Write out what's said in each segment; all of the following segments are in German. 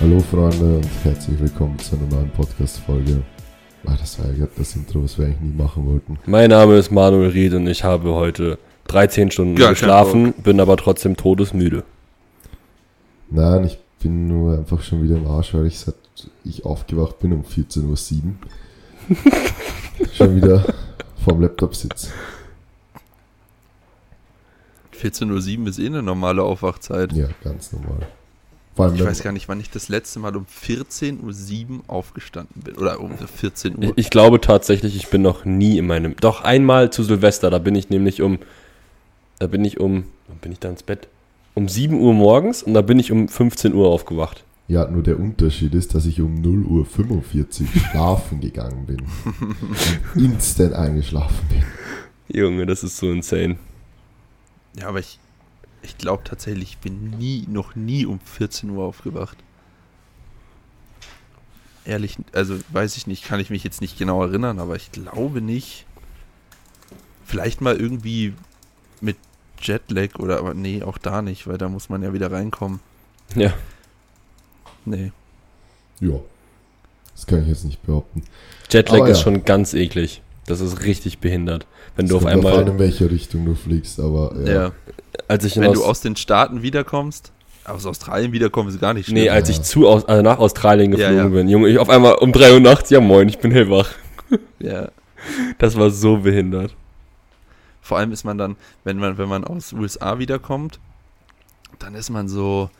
Hallo Freunde und herzlich willkommen zu einer neuen Podcast-Folge. Ah, das war ja gerade das Intro, was wir eigentlich nie machen wollten. Mein Name ist Manuel Ried und ich habe heute 13 Stunden Ja, geschlafen, bin aber trotzdem todesmüde. Nein, ich bin nur einfach schon wieder im Arsch, weil ich seit ich aufgewacht bin um 14.07 Uhr schon wieder vorm Laptop sitze. 14.07 Uhr ist eh eine normale Aufwachzeit. Ja, ganz normal. Vor allem, Ich weiß gar nicht, wann ich das letzte Mal um 14.07 Uhr aufgestanden bin. Oder um 14 Ich, Uhr. ich glaube tatsächlich, ich bin noch nie in meinem. Doch einmal zu Silvester, da bin ich nämlich um. Da bin ich um. Wann bin ich da ins Bett? Um 7 Uhr morgens und da bin ich um 15 Uhr aufgewacht. ja, nur der Unterschied ist, dass ich um 0.45 Uhr schlafen gegangen bin. instant eingeschlafen bin. Junge, das ist so insane. Ja, aber ich, ich glaube tatsächlich, ich bin nie, noch nie um 14 Uhr aufgewacht. Ehrlich, also weiß ich nicht, kann ich mich jetzt nicht genau erinnern, aber ich glaube nicht. Vielleicht mal irgendwie mit Jetlag oder, aber nee, auch da nicht, weil da muss man ja wieder reinkommen. Ja. Nee. Ja, das kann ich jetzt nicht behaupten. Jetlag Aber ist ja. schon ganz eklig. Das ist richtig behindert. Wenn Es du auf kommt drauf an, einmal. in welche Richtung du fliegst, aber ja. Ja. Als ich Wenn du aus den Staaten wiederkommst, aus Australien wiederkommst, ist gar nicht Nee, schlimm. als Ja. ich zu aus, also nach Australien Ja, geflogen ja. bin. Junge, ich auf einmal um 3 Uhr nachts, ja moin, ich bin hellwach. ja. Das war so behindert. Vor allem ist man dann, wenn man, wenn man aus USA wiederkommt, dann ist man so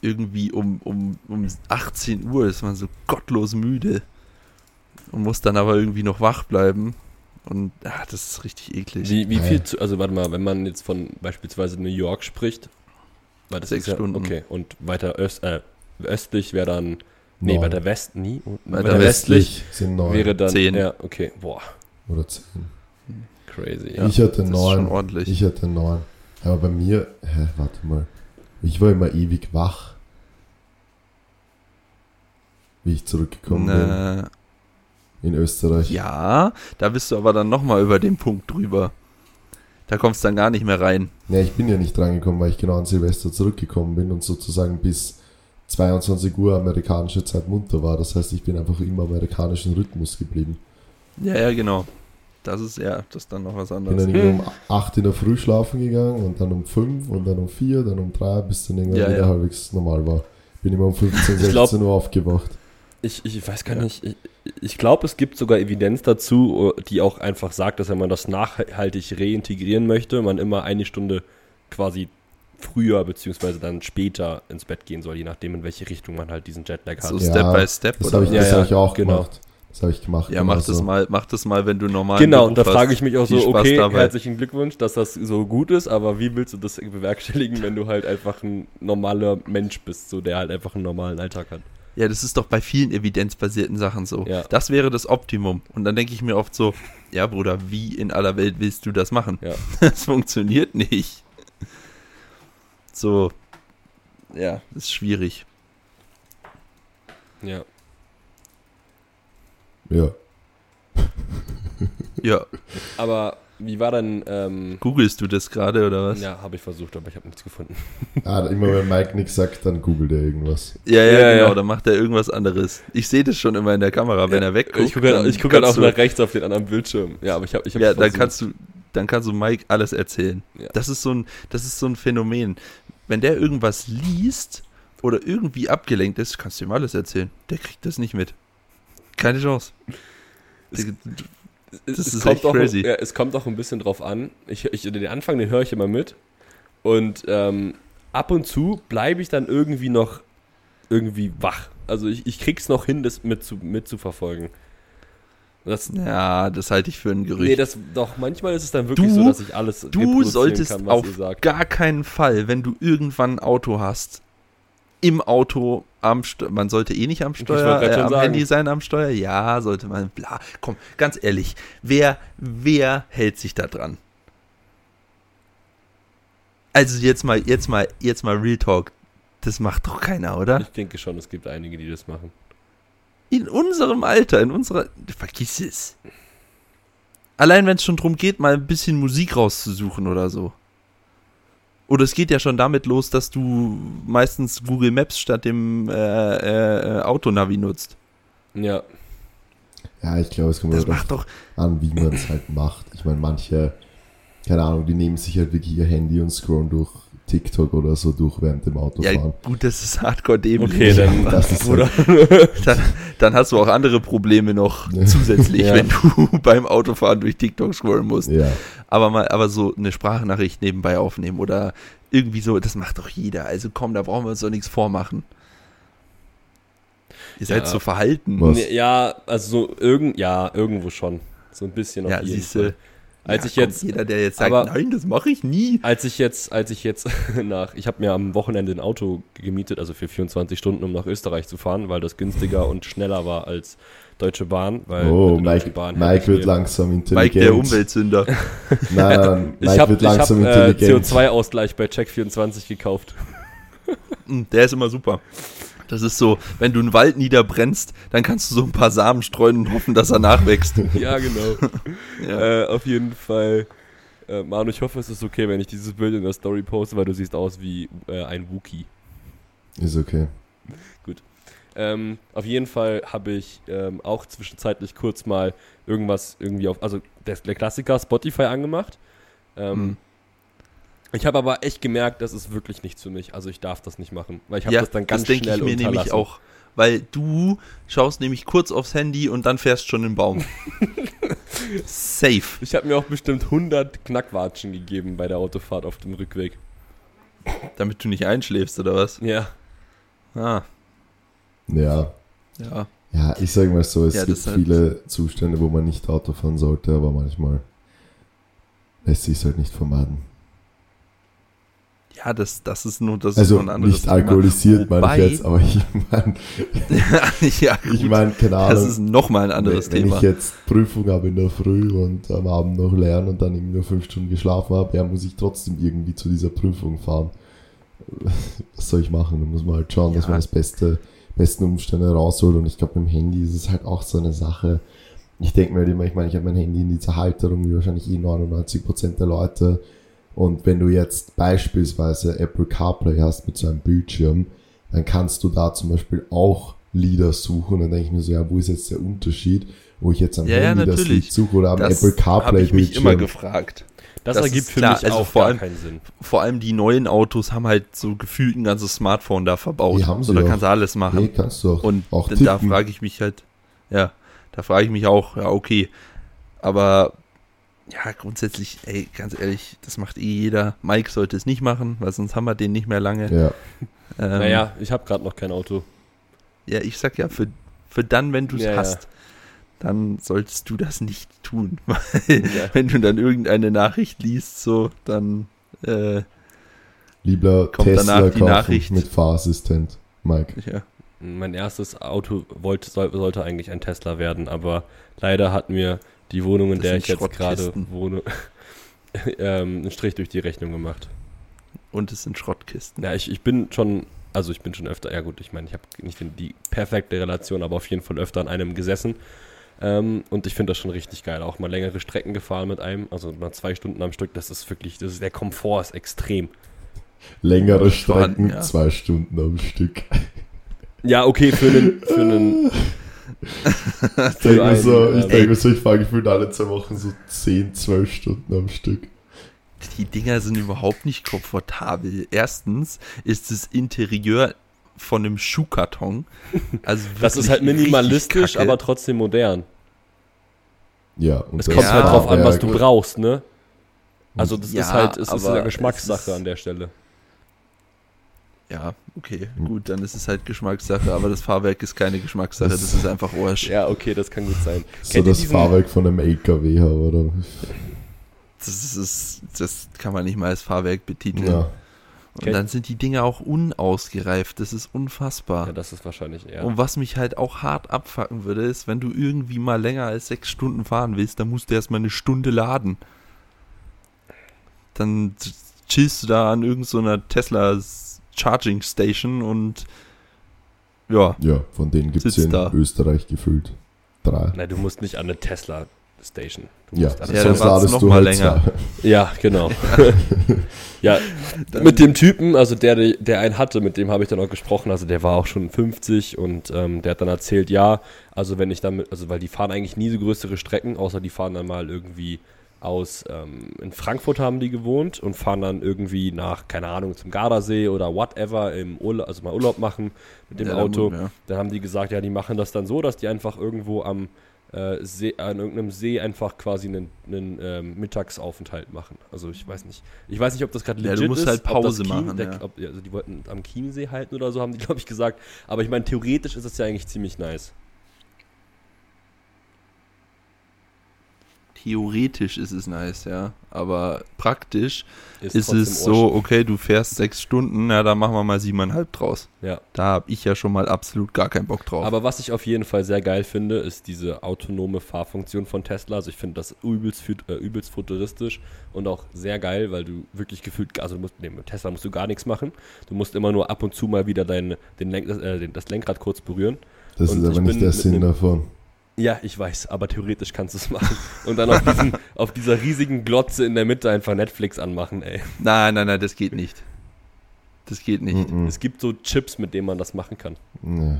irgendwie um, um, um 18 Uhr ist man so gottlos müde und muss dann aber irgendwie noch wach bleiben. Und ah, das ist richtig eklig. Wie, wie viel, zu, also warte mal, wenn man jetzt von beispielsweise New York spricht, weil das Sechs ja, Stunden. Okay, und weiter öst, äh, östlich wäre dann, nee, Neun. weiter west, nie, Weiter westlich sind neun wäre dann, Zehn. ja, okay, boah, oder zehn. crazy. Ja, ich hatte das ist schon neun. ordentlich. Ich hatte neun. Aber bei mir, hä, warte mal. Ich war immer ewig wach. Wie ich zurückgekommen Na, bin in Österreich. ja, da bist du aber dann nochmal über den Punkt drüber. Da kommst du dann gar nicht mehr rein. Ja, ich bin ja nicht reingekommen, weil ich genau an Silvester zurückgekommen bin und sozusagen bis 22 Uhr amerikanische Zeit munter war. Das heißt, ich bin einfach im amerikanischen Rhythmus geblieben. Ja, ja, genau. Das ist ja, das ist dann noch was Bin anderes. dann irgendwie um 8 in der Früh schlafen gegangen und dann um 5 und dann um 4, dann um 3, bis dann irgendwann Ja, wieder ja. halbwegs normal war. Bin immer um 15, Ich 16 glaub- Uhr aufgewacht. Ich, ich weiß gar Ja. nicht, ich, ich glaube, es gibt sogar Evidenz dazu, die auch einfach sagt, dass wenn man das nachhaltig reintegrieren möchte, man immer eine Stunde quasi früher beziehungsweise dann später ins Bett gehen soll, je nachdem, in welche Richtung man halt diesen Jetlag hat. So Ja, Step by Step Das oder habe ich? Ja, das ja, hab ich auch genau. gemacht. Das habe ich gemacht. Ja, mach genau das so. mal, mach das mal, wenn du normal Genau, und da frage ich mich auch so, okay, dabei. herzlichen Glückwunsch, dass das so gut ist, aber wie willst du das bewerkstelligen, wenn du halt einfach ein normaler Mensch bist, so der halt einfach einen normalen Alltag hat? Ja, das ist doch bei vielen evidenzbasierten Sachen so. Ja. Das wäre das Optimum. Und dann denke ich mir oft so, ja Bruder, wie in aller Welt willst du das machen? Ja. Das funktioniert nicht. So, ja, ist schwierig. Ja. Ja. Ja, Aber wie war dann, ähm, googelst du das gerade oder was? ja, habe ich versucht, aber ich habe nichts gefunden. Ah, immer wenn Mike nichts sagt, dann googelt er irgendwas. Ja, ja, Ja, genau, ja. dann macht er irgendwas anderes. Ich sehe das schon immer in der Kamera, wenn er wegguckt. Ich gucke halt, dann guck halt auch nach rechts auf den anderen Bildschirm. Ja, aber ich habe ich hab Ja, dann versucht. kannst du, dann kannst du Mike alles erzählen. Ja. Das ist so ein, das ist so ein Phänomen. Wenn der irgendwas liest oder irgendwie abgelenkt ist, kannst du ihm alles erzählen. Der kriegt das nicht mit. Keine Chance. Es- Der- Das es ist kommt echt auch, crazy. Ja, es kommt auch ein bisschen drauf an. Ich, ich, den Anfang, den höre ich immer mit. Und ähm, ab und zu bleibe ich dann irgendwie noch irgendwie wach. Also ich, ich krieg's noch hin, das mit zu, mitzuverfolgen. Das, ja, das halte ich für ein Gerücht. nee, das doch, manchmal ist es dann wirklich Du- so, dass ich alles du solltest kann, auf gar keinen Fall, wenn du irgendwann ein Auto hast, im Auto am Steuer, man sollte eh nicht am Steuer, äh, am sagen. Handy sein am Steuer, ja, sollte man, bla, komm, ganz ehrlich, wer, wer hält sich da dran? Also jetzt mal, jetzt mal, jetzt mal Real Talk, das macht doch keiner, oder? Ich denke schon, es gibt einige, die das machen. In unserem Alter, in unserer, vergiss es. Allein wenn es schon drum geht, mal ein bisschen Musik rauszusuchen oder so. Oder es geht ja schon damit los, dass du meistens Google Maps statt dem äh, äh, Autonavi nutzt. Ja. Ja, ich glaube, es kommt Das macht doch. an, wie man es halt macht. Ich meine, manche, keine Ahnung, die nehmen sich halt wirklich ihr Handy und scrollen durch TikTok oder so durch während dem Ja, Autofahren. gut, das ist hardcore dämlich. Okay, dann, das ist oder? dann, dann hast du auch andere Probleme noch Ja. zusätzlich, Ja. wenn du beim Autofahren durch TikTok scrollen musst. Ja, Aber mal, aber so eine Sprachnachricht nebenbei aufnehmen oder irgendwie so, das macht doch jeder. Also komm, da brauchen wir uns doch nichts vormachen. Ihr seid Ja. so verhalten. Was? Ja, also so irgend, ja, irgendwo schon. So ein bisschen Ja, auf jeden siehst Fall. Als Ja, ich jetzt, jeder, der jetzt sagt, aber- nein, das mache ich nie. als ich jetzt, als ich jetzt nach, ich habe mir am Wochenende ein Auto gemietet, also für 24 Stunden, um nach Österreich zu fahren, weil das günstiger und schneller war als Deutsche Bahn. Weil oh, Mike, Bahn Mike ich wird langsam Mike, intelligent. der Umweltsünder. Nein, nein, Ich Mike habe wird hab, langsam äh, intelligent. CO2-Ausgleich bei Check24 gekauft. Mm, Der ist immer super. Das ist so, wenn du einen Wald niederbrennst, dann kannst du so ein paar Samen streuen und hoffen, dass er nachwächst. ja, genau. Ja. Äh, auf jeden Fall. Äh, Manu, ich hoffe, es ist okay, wenn ich dieses Bild in der Story poste, weil du siehst aus wie äh, ein Wookie. Ist okay. Ähm, auf jeden Fall habe ich ähm, auch zwischenzeitlich kurz mal irgendwas irgendwie auf, also der, der Klassiker Spotify angemacht. Ähm, Mhm. Ich habe aber echt gemerkt, das ist wirklich nichts für mich. Also ich darf das nicht machen, weil ich habe ja, das dann ganz denke schnell ich mir nämlich auch. Weil du schaust nämlich kurz aufs Handy und dann fährst schon in den Baum. Safe. Ich habe mir auch bestimmt 100 Knackwatschen gegeben bei der Autofahrt auf dem Rückweg. Damit du nicht einschläfst, oder was? Ja. Ah, Ja. ja. Ja, ich sage mal so, es Ja, gibt das halt- viele Zustände, wo man nicht Auto fahren sollte, aber manchmal lässt sich halt nicht vermeiden. Ja, das, das ist nur, das Also ist nur ein anderes nicht alkoholisiert, meine ich jetzt, aber ich meine, ja, ich meine, keine das Ahnung. ist nochmal ein anderes wenn, wenn Thema. ich jetzt Prüfung habe in der Früh und am Abend noch lernen und dann eben nur fünf Stunden geschlafen habe, ja, muss ich trotzdem irgendwie zu dieser Prüfung fahren. Was soll ich machen? Da muss man halt schauen, dass Ja. man das beste, besten Umstände rausholt. Und ich glaube, mit dem Handy ist es halt auch so eine Sache. Ich denke mir halt immer, ich meine, ich habe mein Handy in dieser Halterung, wie wahrscheinlich eh 99% der Leute. Und wenn du jetzt beispielsweise Apple CarPlay hast mit so einem Bildschirm, dann kannst du da zum Beispiel auch Lieder suchen. Dann denke ich mir so, ja, wo ist jetzt der Unterschied, wo ich jetzt am Ja, ja, Handy das natürlich. Lied suche oder am das Apple habe CarPlay ich mich immer gefragt. Das, Das ergibt für klar, mich also auch vor gar allem- keinen Sinn. Vor allem die neuen Autos haben halt so gefühlt ein ganzes Smartphone da verbaut. Die haben sie so, da kannst du alles machen. Nee, kannst du auch, Und auch da frage ich mich halt, ja, da frage ich mich auch, ja, okay. Aber ja, grundsätzlich, ey, ganz ehrlich, das macht eh jeder. Mike sollte es nicht machen, weil sonst haben wir den nicht mehr lange. ja. Ähm, Naja, ich habe gerade noch kein Auto. Ja, ich sag ja, für, für dann, wenn du es Ja, ja. hast, dann solltest du das nicht tun. Weil Ja. wenn du dann irgendeine Nachricht liest, so, dann äh, Lieber Kommt Tesla danach die kaufen Nachricht. mit Fahrassistent, Mike. ja. Mein erstes Auto wollte, soll, sollte eigentlich ein Tesla werden, aber leider hat mir die Wohnung, in Das der ich jetzt gerade wohne, ähm, einen Strich durch die Rechnung gemacht. Und es sind Schrottkisten. Ja, ich, ich bin schon, also ich bin schon öfter, ja gut, ich meine, ich habe nicht die, die perfekte Relation, aber auf jeden Fall öfter an einem gesessen. Ähm, und ich finde das schon richtig geil. Auch mal längere Strecken gefahren mit einem, also mal zwei Stunden am Stück, das ist wirklich, das ist, der Komfort ist extrem. Längere Strecken, ja. zwei Stunden am Stück. Ja, okay, für einen, für einen, Ich denke mir einen, so, ich denke mir so, ich fahre gefühlt alle zwei Wochen so 10, 12 Stunden am Stück. Die Dinger sind überhaupt nicht komfortabel. Erstens ist das Interieur von einem Schuhkarton. Also das ist halt minimalistisch, aber trotzdem modern. Ja, und Es das kommt Ja, halt drauf an, was du brauchst, ne? Also das Ja, ist halt, es ist eine Geschmackssache an der Stelle. Ja, okay, gut, dann ist es halt Geschmackssache, aber das Fahrwerk ist keine Geschmackssache, das ist einfach Arsch. Ja, okay, das kann gut sein. So Kennt das diesen- Fahrwerk von einem LKW oder? Das ist, das kann man nicht mal als Fahrwerk betiteln. Ja. Und dann sind die Dinge auch unausgereift, das ist unfassbar. Ja, das ist wahrscheinlich eher. Und was mich halt auch hart abfacken würde, ist, wenn du irgendwie mal länger als sechs Stunden fahren willst, dann musst du erstmal eine Stunde laden. Dann chillst du da an irgendeiner Tesla Charging Station und ja, Ja, von denen gibt es in da. Österreich gefühlt drei. Nein, du musst nicht an eine Tesla Station. Du Ja, musst Ja, sonst ladest du mal halt länger. zwei. ja genau. ja, mit dem Typen, also der, der einen hatte, mit dem habe ich dann auch gesprochen, also der war auch schon 50 und ähm, der hat dann erzählt, ja, also wenn ich damit, also weil die fahren eigentlich nie so größere Strecken, außer die fahren dann mal irgendwie aus, ähm, in Frankfurt haben die gewohnt und fahren dann irgendwie nach, keine Ahnung, zum Gardasee oder whatever im Urlaub, also mal Urlaub machen mit dem Ja, Auto. ja. Dann haben die gesagt, ja, die machen das dann so, dass die einfach irgendwo am äh, See, an irgendeinem See einfach quasi einen, einen ähm, Mittagsaufenthalt machen. Also ich weiß nicht. Ich weiß nicht, ob das gerade Ja, legit du musst ist. halt das Pause machen, Der, ja. ob, ja, also die wollten am Chiemsee halten oder so, haben die, glaube ich, gesagt. Aber ich meine, theoretisch ist es ja eigentlich ziemlich nice. Theoretisch ist es nice, ja. Aber praktisch ist, trotzdem es so, okay, du fährst sechs Stunden, ja, da machen wir mal siebeneinhalb draus. Ja. Da habe ich ja schon mal absolut gar keinen Bock drauf. Aber was ich auf jeden Fall sehr geil finde, ist diese autonome Fahrfunktion von Tesla. Also ich finde das übelst, äh, übelst futuristisch und auch sehr geil, weil du wirklich gefühlt, also du musst, nee, mit Tesla musst du gar nichts machen. Du musst immer nur ab und zu mal wieder dein, den Lenk, äh, das Lenkrad kurz berühren. Das Und ist aber nicht der Sinn davon. Ja, ich weiß, aber theoretisch kannst du es machen. Und dann auf, diesen, auf dieser riesigen Glotze in der Mitte einfach Netflix anmachen, ey. nein, nein, nein, das geht nicht. Das geht nicht. Mhm. Es gibt so Chips, mit denen man das machen kann. Nee.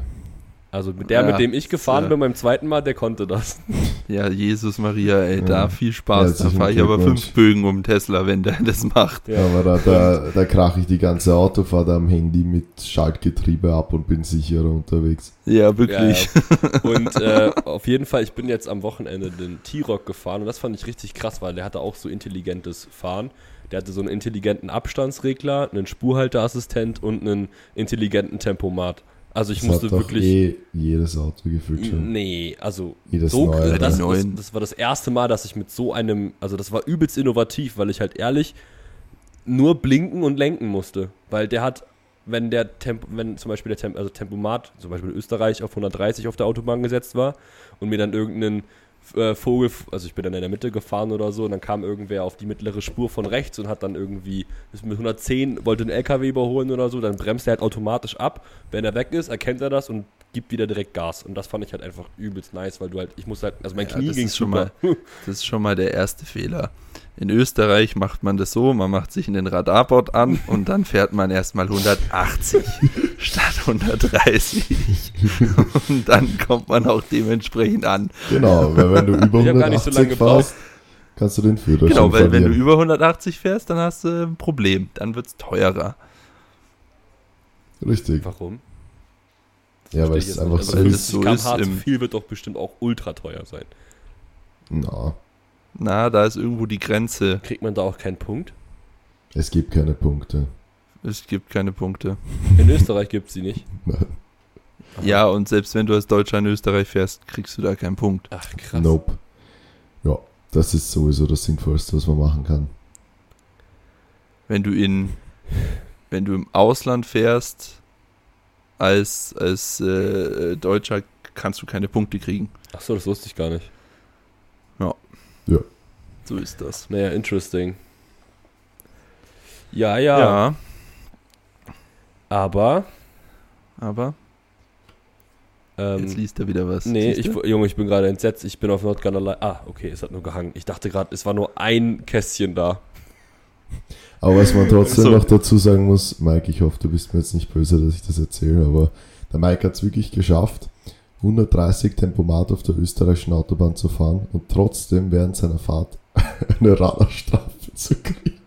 Also mit der, Ja, mit dem ich gefahren ja. bin beim zweiten Mal, der konnte das. Ja, Jesus Maria, ey, Ja. da viel Spaß. Da fahre ich aber fünf Bögen um Tesla, wenn der das macht. Ja. Aber da, da, da krache ich die ganze Autofahrt am Handy mit Schaltgetriebe ab und bin sicherer unterwegs. Ja, wirklich. Ja, Und äh, auf jeden Fall, ich bin jetzt am Wochenende den T-Rock gefahren und das fand ich richtig krass, weil der hatte auch so intelligentes Fahren. Der hatte so einen intelligenten Abstandsregler, einen Spurhalteassistent und einen intelligenten Tempomat. Also ich Das musste hat doch wirklich. eh jedes Auto gefühlt schon. Nee, also Jedes so, neue. das, das, Neuen. das war das erste Mal, dass ich mit so einem, also das war übelst innovativ, weil ich halt ehrlich nur blinken und lenken musste, weil der hat, wenn der Tempo, wenn zum Beispiel der Temp, also Tempomat, zum Beispiel in Österreich auf 130 auf der Autobahn gesetzt war und mir dann irgendeinen äh, Vogel, also ich bin dann in der Mitte gefahren oder so und dann kam irgendwer auf die mittlere Spur von rechts und hat dann irgendwie ist mit 110 wollte einen LKW überholen oder so, dann bremst er halt automatisch ab. Wenn er weg ist, erkennt er das und gibt wieder direkt Gas und das fand ich halt einfach übelst nice, weil du halt, ich muss halt, also mein Ja, Knie ging schon super. Das ist schon mal der erste Fehler. In Österreich macht man das so, man macht sich in den Radarbord an und dann fährt man erstmal 180 statt 130. Und dann kommt man auch dementsprechend an. Genau, weil wenn du über Ich hab gar nicht so 180 lange gebraucht. fährst, kannst du den Führerschein Genau, weil wenn du verlieren. über 180 fährst, dann hast du ein Problem. Dann wird es teurer. Richtig. Warum? Ja, weil es einfach so Also das ist. so 50 ist viel wird doch bestimmt auch ultra teuer sein. Na, Na, da ist irgendwo die Grenze. Kriegt man da auch keinen Punkt? es gibt keine Punkte. Es gibt keine Punkte. In Österreich gibt es sie nicht. Ja, und selbst wenn du als Deutscher in Österreich fährst, kriegst du da keinen Punkt. Ach krass. Nope. Ja, das ist sowieso das Sinnvollste, was man machen kann. wenn du in wenn du im Ausland fährst als als äh, Deutscher kannst du keine Punkte kriegen. Ach so, das wusste ich gar nicht. So ist das. Naja, interesting. Ja, ja, Ja, aber aber ähm, jetzt liest er wieder was. Nee, ich? Junge, ich bin gerade entsetzt. Ich bin auf Not Gonna Lie. Ah, okay, es hat nur gehangen. Ich dachte gerade, es war nur ein Kästchen da. Aber was man trotzdem So. noch dazu sagen muss, Mike, ich hoffe, du bist mir jetzt nicht böse, dass ich das erzähle, aber der Mike hat es wirklich geschafft, 130 Tempomat auf der österreichischen Autobahn zu fahren und trotzdem während seiner Fahrt eine Radarstrafe zu kriegen.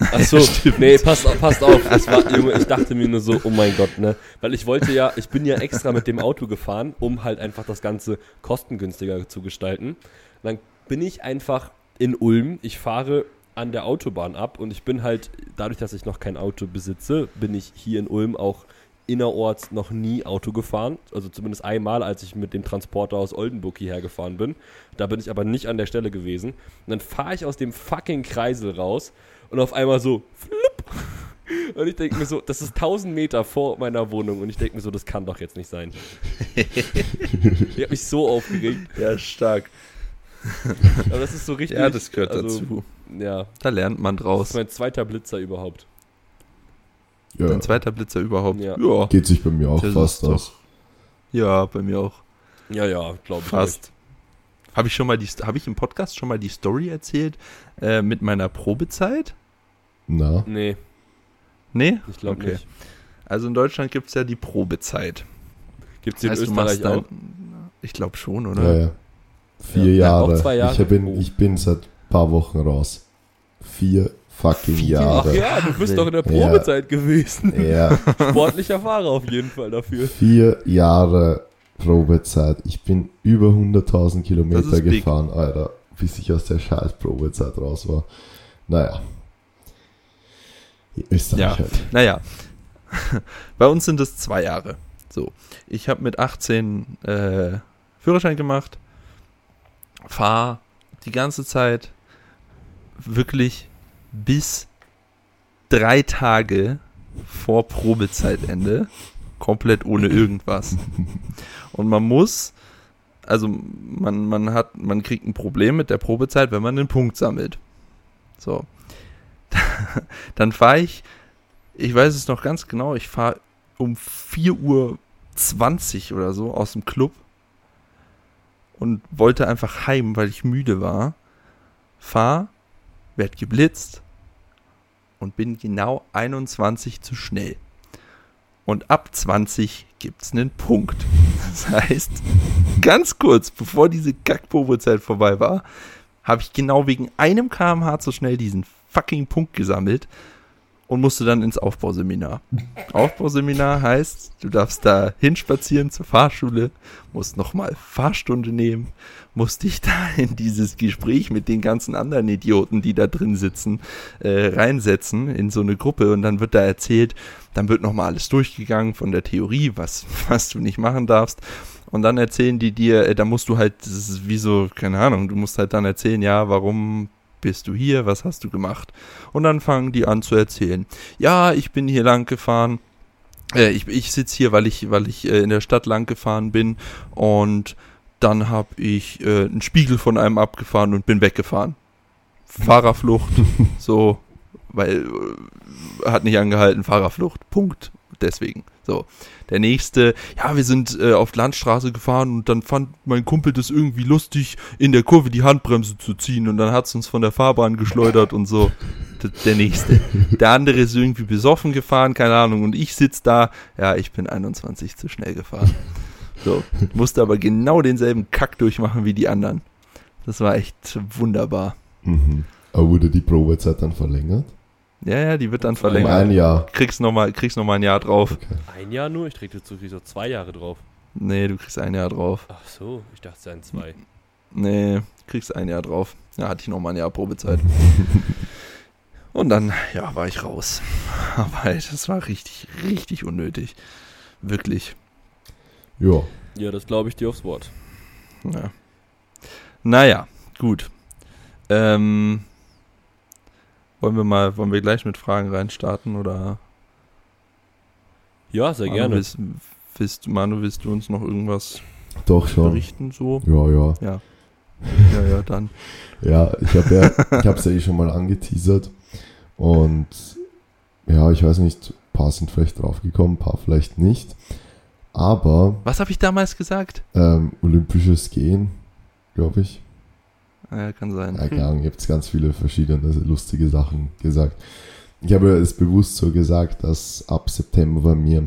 Ach so, nee, passt, auf- passt auf. Es war, Junge, ich dachte mir nur so, oh mein Gott, ne? Weil ich wollte ja, ich bin ja extra mit dem Auto gefahren, um halt einfach das Ganze kostengünstiger zu gestalten. Dann bin ich einfach in Ulm. Ich fahre an der Autobahn ab und ich bin halt, dadurch, dass ich noch kein Auto besitze, bin ich hier in Ulm auch innerorts noch nie Auto gefahren. Also zumindest einmal, als ich mit dem Transporter aus Oldenburg hierher gefahren bin. Da bin ich aber nicht an der Stelle gewesen. Und dann fahre ich aus dem fucking Kreisel raus und auf einmal so, flupp. Und ich denke mir so, das ist 1000 Meter vor meiner Wohnung und ich denke mir so, das kann doch jetzt nicht sein. ich habe mich so aufgeregt. Ja, stark. Aber das ist so richtig. Ja, das gehört also, dazu. Ja, Da lernt man das draus. ist mein zweiter Blitzer überhaupt. Ja, Dein zweiter Blitzer überhaupt. Ja. ja. geht sich bei mir auch Das fast aus. Ja, bei mir auch. Ja, ja, glaube ich. Fast. Habe ich schon mal die, habe ich im Podcast schon mal die Story erzählt äh, mit meiner Probezeit? Na, Nee, Nee? ich glaube Okay. nicht. Also in Deutschland gibt es ja die Probezeit. Gibt es in Heißt, Österreich auch? Ich glaube schon, oder? ja, ja. Vier Ja, auch Jahre. zwei Jahre. Ich, bin, Oh. ich bin seit paar Wochen raus. Vier fucking Vier? Ach Jahre. ja, du bist doch in der Ja. Probezeit gewesen. Ja, Sportlicher Fahrer auf jeden Fall dafür. vier Jahre Probezeit. Ich bin über 100.000 Das Kilometer ist big. gefahren, Alter, bis ich aus der scheiß Probezeit raus war. Naja. Österreich Ja. halt. Naja, bei uns sind es zwei Jahre. So, ich habe mit 18 äh, Führerschein gemacht, fahre die ganze Zeit wirklich bis drei Tage vor Probezeitende, komplett ohne irgendwas. Und man muss, also man, man hat, man kriegt ein Problem mit der Probezeit, wenn man einen Punkt sammelt. So. Dann fahre ich ich weiß es noch ganz genau, ich fahre um 4.20 Uhr oder so aus dem Club und wollte einfach heim, weil ich müde war. Fahr, werd geblitzt und bin genau 21 zu schnell. Und ab 20 gibt's einen Punkt. Das heißt, ganz kurz bevor diese Kackprobezeit vorbei war, habe ich genau wegen einem kmh zu schnell diesen fucking Punkt gesammelt und musste dann ins Aufbauseminar. Aufbauseminar heißt, du darfst da hinspazieren zur Fahrschule, musst nochmal Fahrstunde nehmen, musst dich da in dieses Gespräch mit den ganzen anderen Idioten, die da drin sitzen, äh, reinsetzen in so eine Gruppe und dann wird da erzählt, dann wird nochmal alles durchgegangen von der Theorie, was, was du nicht machen darfst. Und dann erzählen die dir, äh, da musst du halt, das ist wie so, keine Ahnung, du musst halt dann erzählen, ja, warum bist du hier, was hast du gemacht? Und dann fangen die an zu erzählen. Ja, ich bin hier lang gefahren. Äh, ich ich sitze hier, weil ich, weil ich äh, in der Stadt lang gefahren bin. Und dann habe ich äh, einen Spiegel von einem abgefahren und bin weggefahren. Fahrerflucht. so, weil äh, hat nicht angehalten, Fahrerflucht. Punkt. Deswegen. So. Der nächste, ja, wir sind äh, auf Landstraße gefahren und dann fand mein Kumpel das irgendwie lustig, in der Kurve die Handbremse zu ziehen und dann hat's uns von der Fahrbahn geschleudert und so. D der nächste. Der andere ist irgendwie besoffen gefahren, keine Ahnung, und ich sitz da, ja, ich bin 21 zu schnell gefahren. So, musste aber genau denselben Kack durchmachen wie die anderen. Das war echt wunderbar. Mhm. Aber wurde die Probezeit dann verlängert? Ja, ja, die wird dann Um verlängert. ein Jahr. Kriegst nochmal kriegst noch mal ein Jahr drauf. Okay. Ein Jahr nur? Ich jetzt so so zwei Jahre drauf. Nee, du kriegst ein Jahr drauf. Ach so, ich dachte es seien zwei. Nee, kriegst ein Jahr drauf. Ja, hatte ich noch mal ein Jahr Probezeit. Und dann, ja, war ich raus. Aber das war richtig, richtig unnötig. Wirklich. Ja. Ja, das glaube ich dir aufs Wort. Ja. Naja, gut. Ähm, wollen wir mal, wollen wir gleich mit Fragen reinstarten oder? Ja, sehr Manu, gerne. Willst, willst, Manu, willst du uns noch irgendwas Doch schon. berichten so? Ja, ja. Ja, ja, dann. Ja, ich habe ja, ich habe es ja eh schon mal angeteasert und ja, ich weiß nicht, ein paar sind vielleicht draufgekommen, ein paar vielleicht nicht, aber Was habe ich damals gesagt? ähm, olympisches Gehen, glaube ich, Ja, kann sein. ja, keine Ahnung, ihr habt ganz viele verschiedene lustige Sachen gesagt. Ich habe es bewusst so gesagt, dass ab September bei mir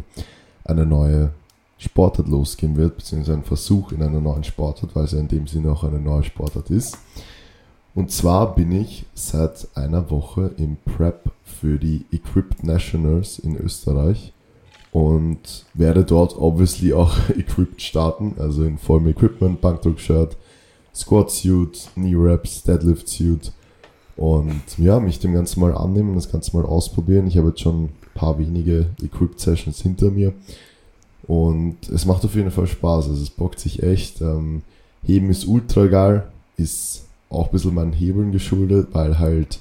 eine neue Sportart losgehen wird, beziehungsweise ein Versuch in einer neuen Sportart, weil es ja in dem Sinne auch eine neue Sportart ist. Und zwar bin ich seit einer Woche im Prep für die Equipped Nationals in Österreich und werde dort obviously auch equipped starten, also in vollem Equipment, Bankdruck-Shirt, Squat-Suit, Knee-Wraps, Deadlift-Suit und ja, mich dem Ganzen mal annehmen, das Ganze mal ausprobieren. Ich habe jetzt schon ein paar wenige Equipped-Sessions hinter mir und es macht auf jeden Fall Spaß, also es bockt sich echt. Ähm, Heben ist ultra geil, ist auch ein bisschen meinen Hebeln geschuldet, weil halt,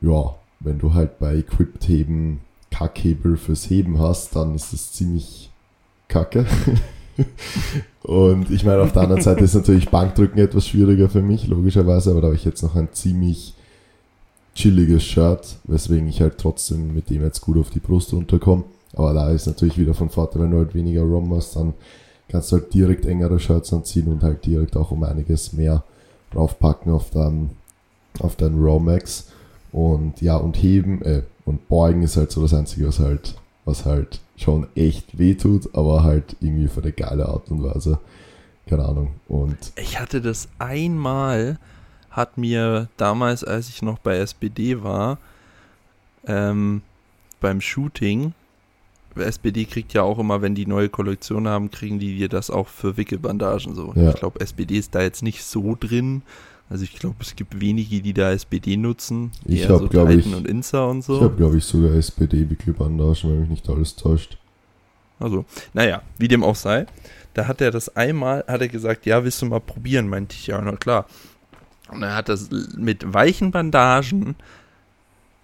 ja, wenn du halt bei Equipped Heben Kackhebel fürs Heben hast, dann ist es ziemlich kacke. Und ich meine, auf der anderen Seite ist natürlich Bankdrücken etwas schwieriger für mich, logischerweise, aber da habe ich jetzt noch ein ziemlich chilliges Shirt, weswegen ich halt trotzdem mit dem jetzt gut auf die Brust runterkomme. Aber da ist natürlich wieder von Vorteil, wenn du halt weniger ROM hast, dann kannst du halt direkt engere Shirts anziehen und halt direkt auch um einiges mehr draufpacken auf dein, auf dein Raw Max. Und ja, und heben äh, und beugen ist halt so das Einzige, was halt, was halt schon echt wehtut, aber halt irgendwie für eine geile Art und Weise. Keine Ahnung. Und Ich hatte das einmal, hat mir damals, als ich noch bei SPD war, ähm, beim Shooting, SPD kriegt ja auch immer, wenn die neue Kollektion haben, kriegen die dir das auch für Wickelbandagen so. Ja. Ich glaube, SPD ist da jetzt nicht so drin. Also ich glaube, es gibt wenige, die da SPD nutzen. Ich Eher hab, so glaub Titan ich- und Insa und ich so. habe, glaube ich, sogar SPD-Wickelbandagen, wenn mich nicht alles täuscht. Also, naja, wie dem auch sei. Da hat er das einmal, hat er gesagt, ja, willst du mal probieren? Meinte ich, ja, na klar. Und er hat das mit weichen Bandagen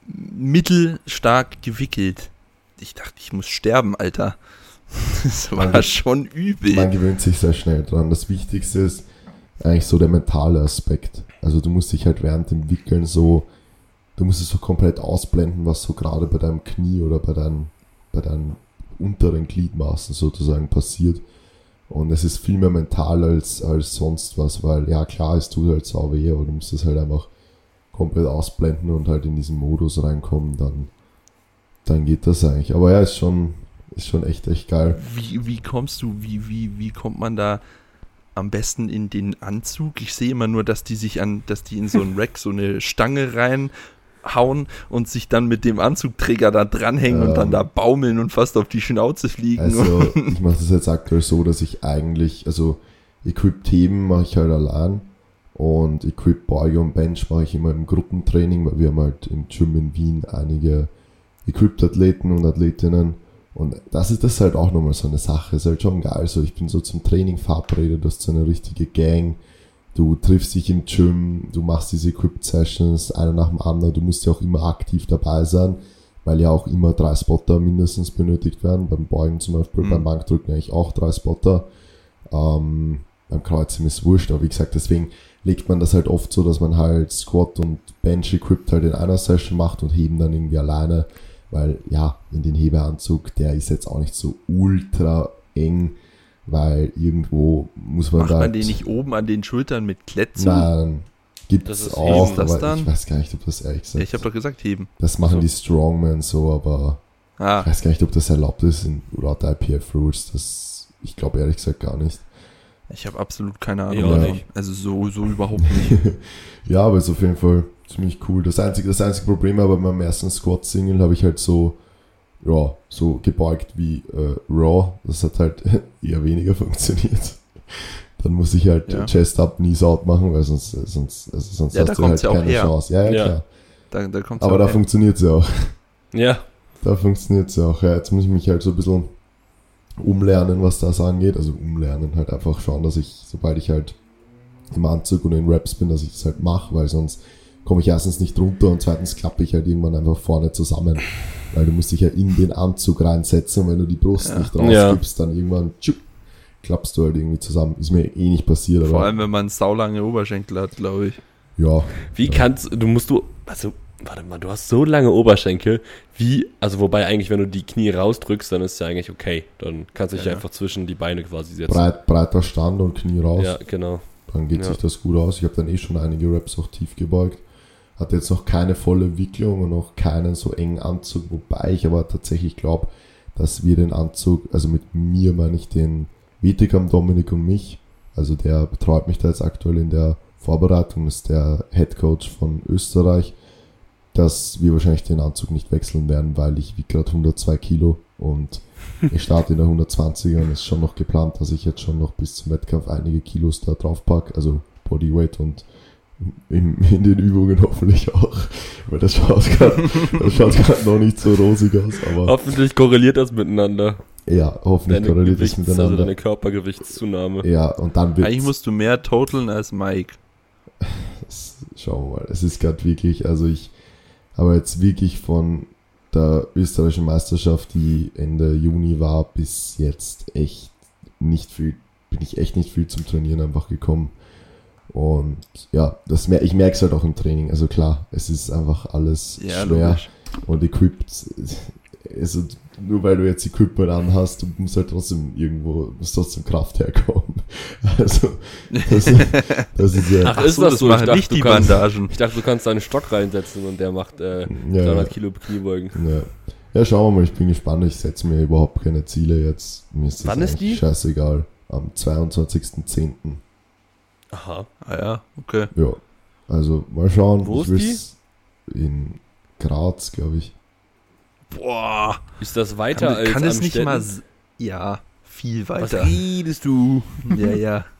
mittelstark gewickelt. Ich dachte, ich muss sterben, Alter. Das war Man- schon übel. Man gewöhnt sich sehr schnell dran. Das Wichtigste ist eigentlich so der mentale Aspekt. Also du musst dich halt während dem Wickeln so, du musst es so komplett ausblenden, was so gerade bei deinem Knie oder bei deinen, bei deinen unteren Gliedmaßen sozusagen passiert. Und es ist viel mehr mental als, als sonst was, weil ja klar, es tut halt sau weh, aber du musst es halt einfach komplett ausblenden und halt in diesen Modus reinkommen, dann, dann geht das eigentlich. Aber ja, ist schon, ist schon echt, echt geil. Wie, wie kommst du, wie, wie, wie kommt man da am besten in den Anzug? Ich sehe immer nur, dass die sich an, dass die in so einen Rack so eine Stange reinhauen und sich dann mit dem Anzugträger da dranhängen und dann Ähm. da baumeln und fast auf die Schnauze fliegen. Also ich mache das jetzt aktuell so, dass ich eigentlich, also Equipped heben mache ich halt allein und Equipped Beuge und Bench mache ich immer im Gruppentraining, weil wir haben halt im Gym in Wien einige Equipped Athleten und Athletinnen und das ist das halt auch nochmal so eine Sache, ist halt schon geil, so ich bin so zum Training verabredet, du hast so eine richtige Gang, du triffst dich im Gym, du machst diese Equipped Sessions, einer nach dem anderen, du musst ja auch immer aktiv dabei sein, weil ja auch immer drei Spotter mindestens benötigt werden. Beim Beugen zum Beispiel, Mhm. beim Bankdrücken eigentlich auch drei Spotter. Ähm, beim Kreuzen ist wurscht, aber wie gesagt, deswegen legt man das halt oft so, dass man halt Squat und Bench equipped halt in einer Session macht und heben dann irgendwie alleine, weil ja, in den Hebeanzug, der ist jetzt auch nicht so ultra eng, weil irgendwo muss man Macht da man den nicht oben an den Schultern mit Klettzu? Nein, gibt Das es auch, heben. Das aber dann? ich weiß gar nicht, ob das ehrlich Ja, gesagt ich habe doch gesagt heben. Das machen So. die Strongmen so, aber ich Ah, weiß gar nicht, ob das erlaubt ist in laut IPF Rules. Das, ich glaube ehrlich gesagt gar nicht. ich habe absolut keine Ich Ahnung. nicht. Also so, so überhaupt nicht. ja, aber ist auf jeden Fall ziemlich cool. Das einzige, das einzige Problem aber beim ersten Squat-Single habe ich halt so, ja, so gebeugt wie äh, Raw. Das hat halt eher weniger funktioniert. Dann muss ich halt Ja. Chest up, Knees out machen, weil sonst, äh, sonst, also sonst Ja, hast du halt keine her. Chance. Ja, ja, Ja. klar. Da, da Aber da funktioniert es ja auch. Ja, Da funktioniert es ja auch. Ja, jetzt muss ich mich halt so ein bisschen umlernen, was das angeht. Also umlernen, halt einfach schauen, dass ich, sobald ich halt im Anzug und in Raps bin, dass ich das halt mache, weil sonst komme ich erstens nicht runter und zweitens klappe ich halt irgendwann einfach vorne zusammen. Weil du musst dich ja in den Anzug reinsetzen und wenn du die Brust Ja. nicht Ja. rausgibst, dann irgendwann tschup, klappst du halt irgendwie zusammen. Ist mir eh nicht passiert, aber Vor allem, wenn man saulange Oberschenkel hat, glaube ich. ja. wie Ja. kannst du, musst du, also, warte mal, du hast so lange Oberschenkel, wie, also wobei eigentlich, wenn du die Knie rausdrückst, dann ist ja eigentlich okay. Dann kannst du dich Ja. einfach zwischen die Beine quasi setzen. Breit, breiter Stand und Knie raus. Ja, genau. dann geht Ja. sich das gut aus. Ich habe dann eh schon einige Raps auch tief gebeugt. Hatte jetzt noch keine volle Wicklung und noch keinen so engen Anzug, wobei ich aber tatsächlich glaube, dass wir den Anzug, also mit mir meine ich den Vitikam, Dominik und mich, also der betreut mich da jetzt aktuell in der Vorbereitung, ist der Head Coach von Österreich, dass wir wahrscheinlich den Anzug nicht wechseln werden, weil ich wiege gerade 102 Kilo und ich starte in der 120er und es ist schon noch geplant, dass ich jetzt schon noch bis zum Wettkampf einige Kilos da drauf pack, also Bodyweight und in, in den Übungen hoffentlich auch, weil das schaut gerade das noch nicht so rosig aus, aber Hoffentlich korreliert das miteinander. ja, hoffentlich Deine korreliert das Gewichts-, also miteinander. deine Körpergewichtszunahme. ja, und dann wird Eigentlich musst du mehr totalen als Mike. Schauen wir mal. Es ist gerade wirklich, also ich habe jetzt wirklich von der österreichischen Meisterschaft, die Ende Juni war, bis jetzt echt nicht viel, bin ich echt nicht viel zum Trainieren einfach gekommen. Und ja, das mer ich merke es halt auch im Training. Also klar, es ist einfach alles Ja, schwer logisch. und equipped. Also nur weil du jetzt Equipment anhast, du musst halt trotzdem irgendwo, musst trotzdem Kraft herkommen. Also, das, das ist ja, Ach, ist so, das so? Ich dachte, nicht die kannst- Bandagen. Ich dachte, du kannst da einen Stock reinsetzen und der macht äh, Ja, 300 ja. Kilo Kniebeugen. ja. ja, schauen wir mal, ich bin gespannt, ich setze mir überhaupt keine Ziele jetzt. Mir ist das Wann ist die? scheißegal. Am 22.10. Aha. Ah ja, okay. Ja, also mal schauen. Wo ich ist will's In Graz, glaube ich. Boah. Ist das weiter Kann, als kann es nicht mal. Ja, viel Was weiter. redest du? Ja, ja.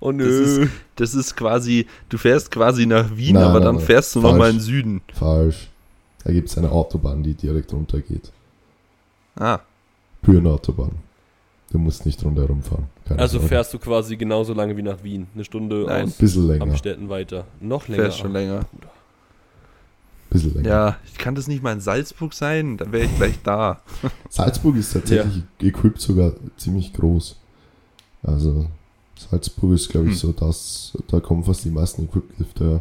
Oh Das nö. ist, das ist quasi, du fährst quasi nach Wien, Nein, aber nein, dann nein. fährst du nochmal in den Süden. Falsch. Da gibt es eine Autobahn, die direkt runtergeht. Ah, Pure Autobahn. Du musst nicht rundherum fahren. Keine also Sorge. fährst du quasi genauso lange wie nach Wien. Eine Stunde Nein. Ein aus bisschen länger. Amstetten weiter. Noch länger. fährst schon länger. bisschen länger. Ja, kann das nicht mal in Salzburg sein? Dann wäre ich gleich da. Salzburg ist tatsächlich equipped sogar ziemlich groß. Also Salzburg ist, glaube ich, Hm. so das, da kommen fast die meisten Equipped-Lifter. her.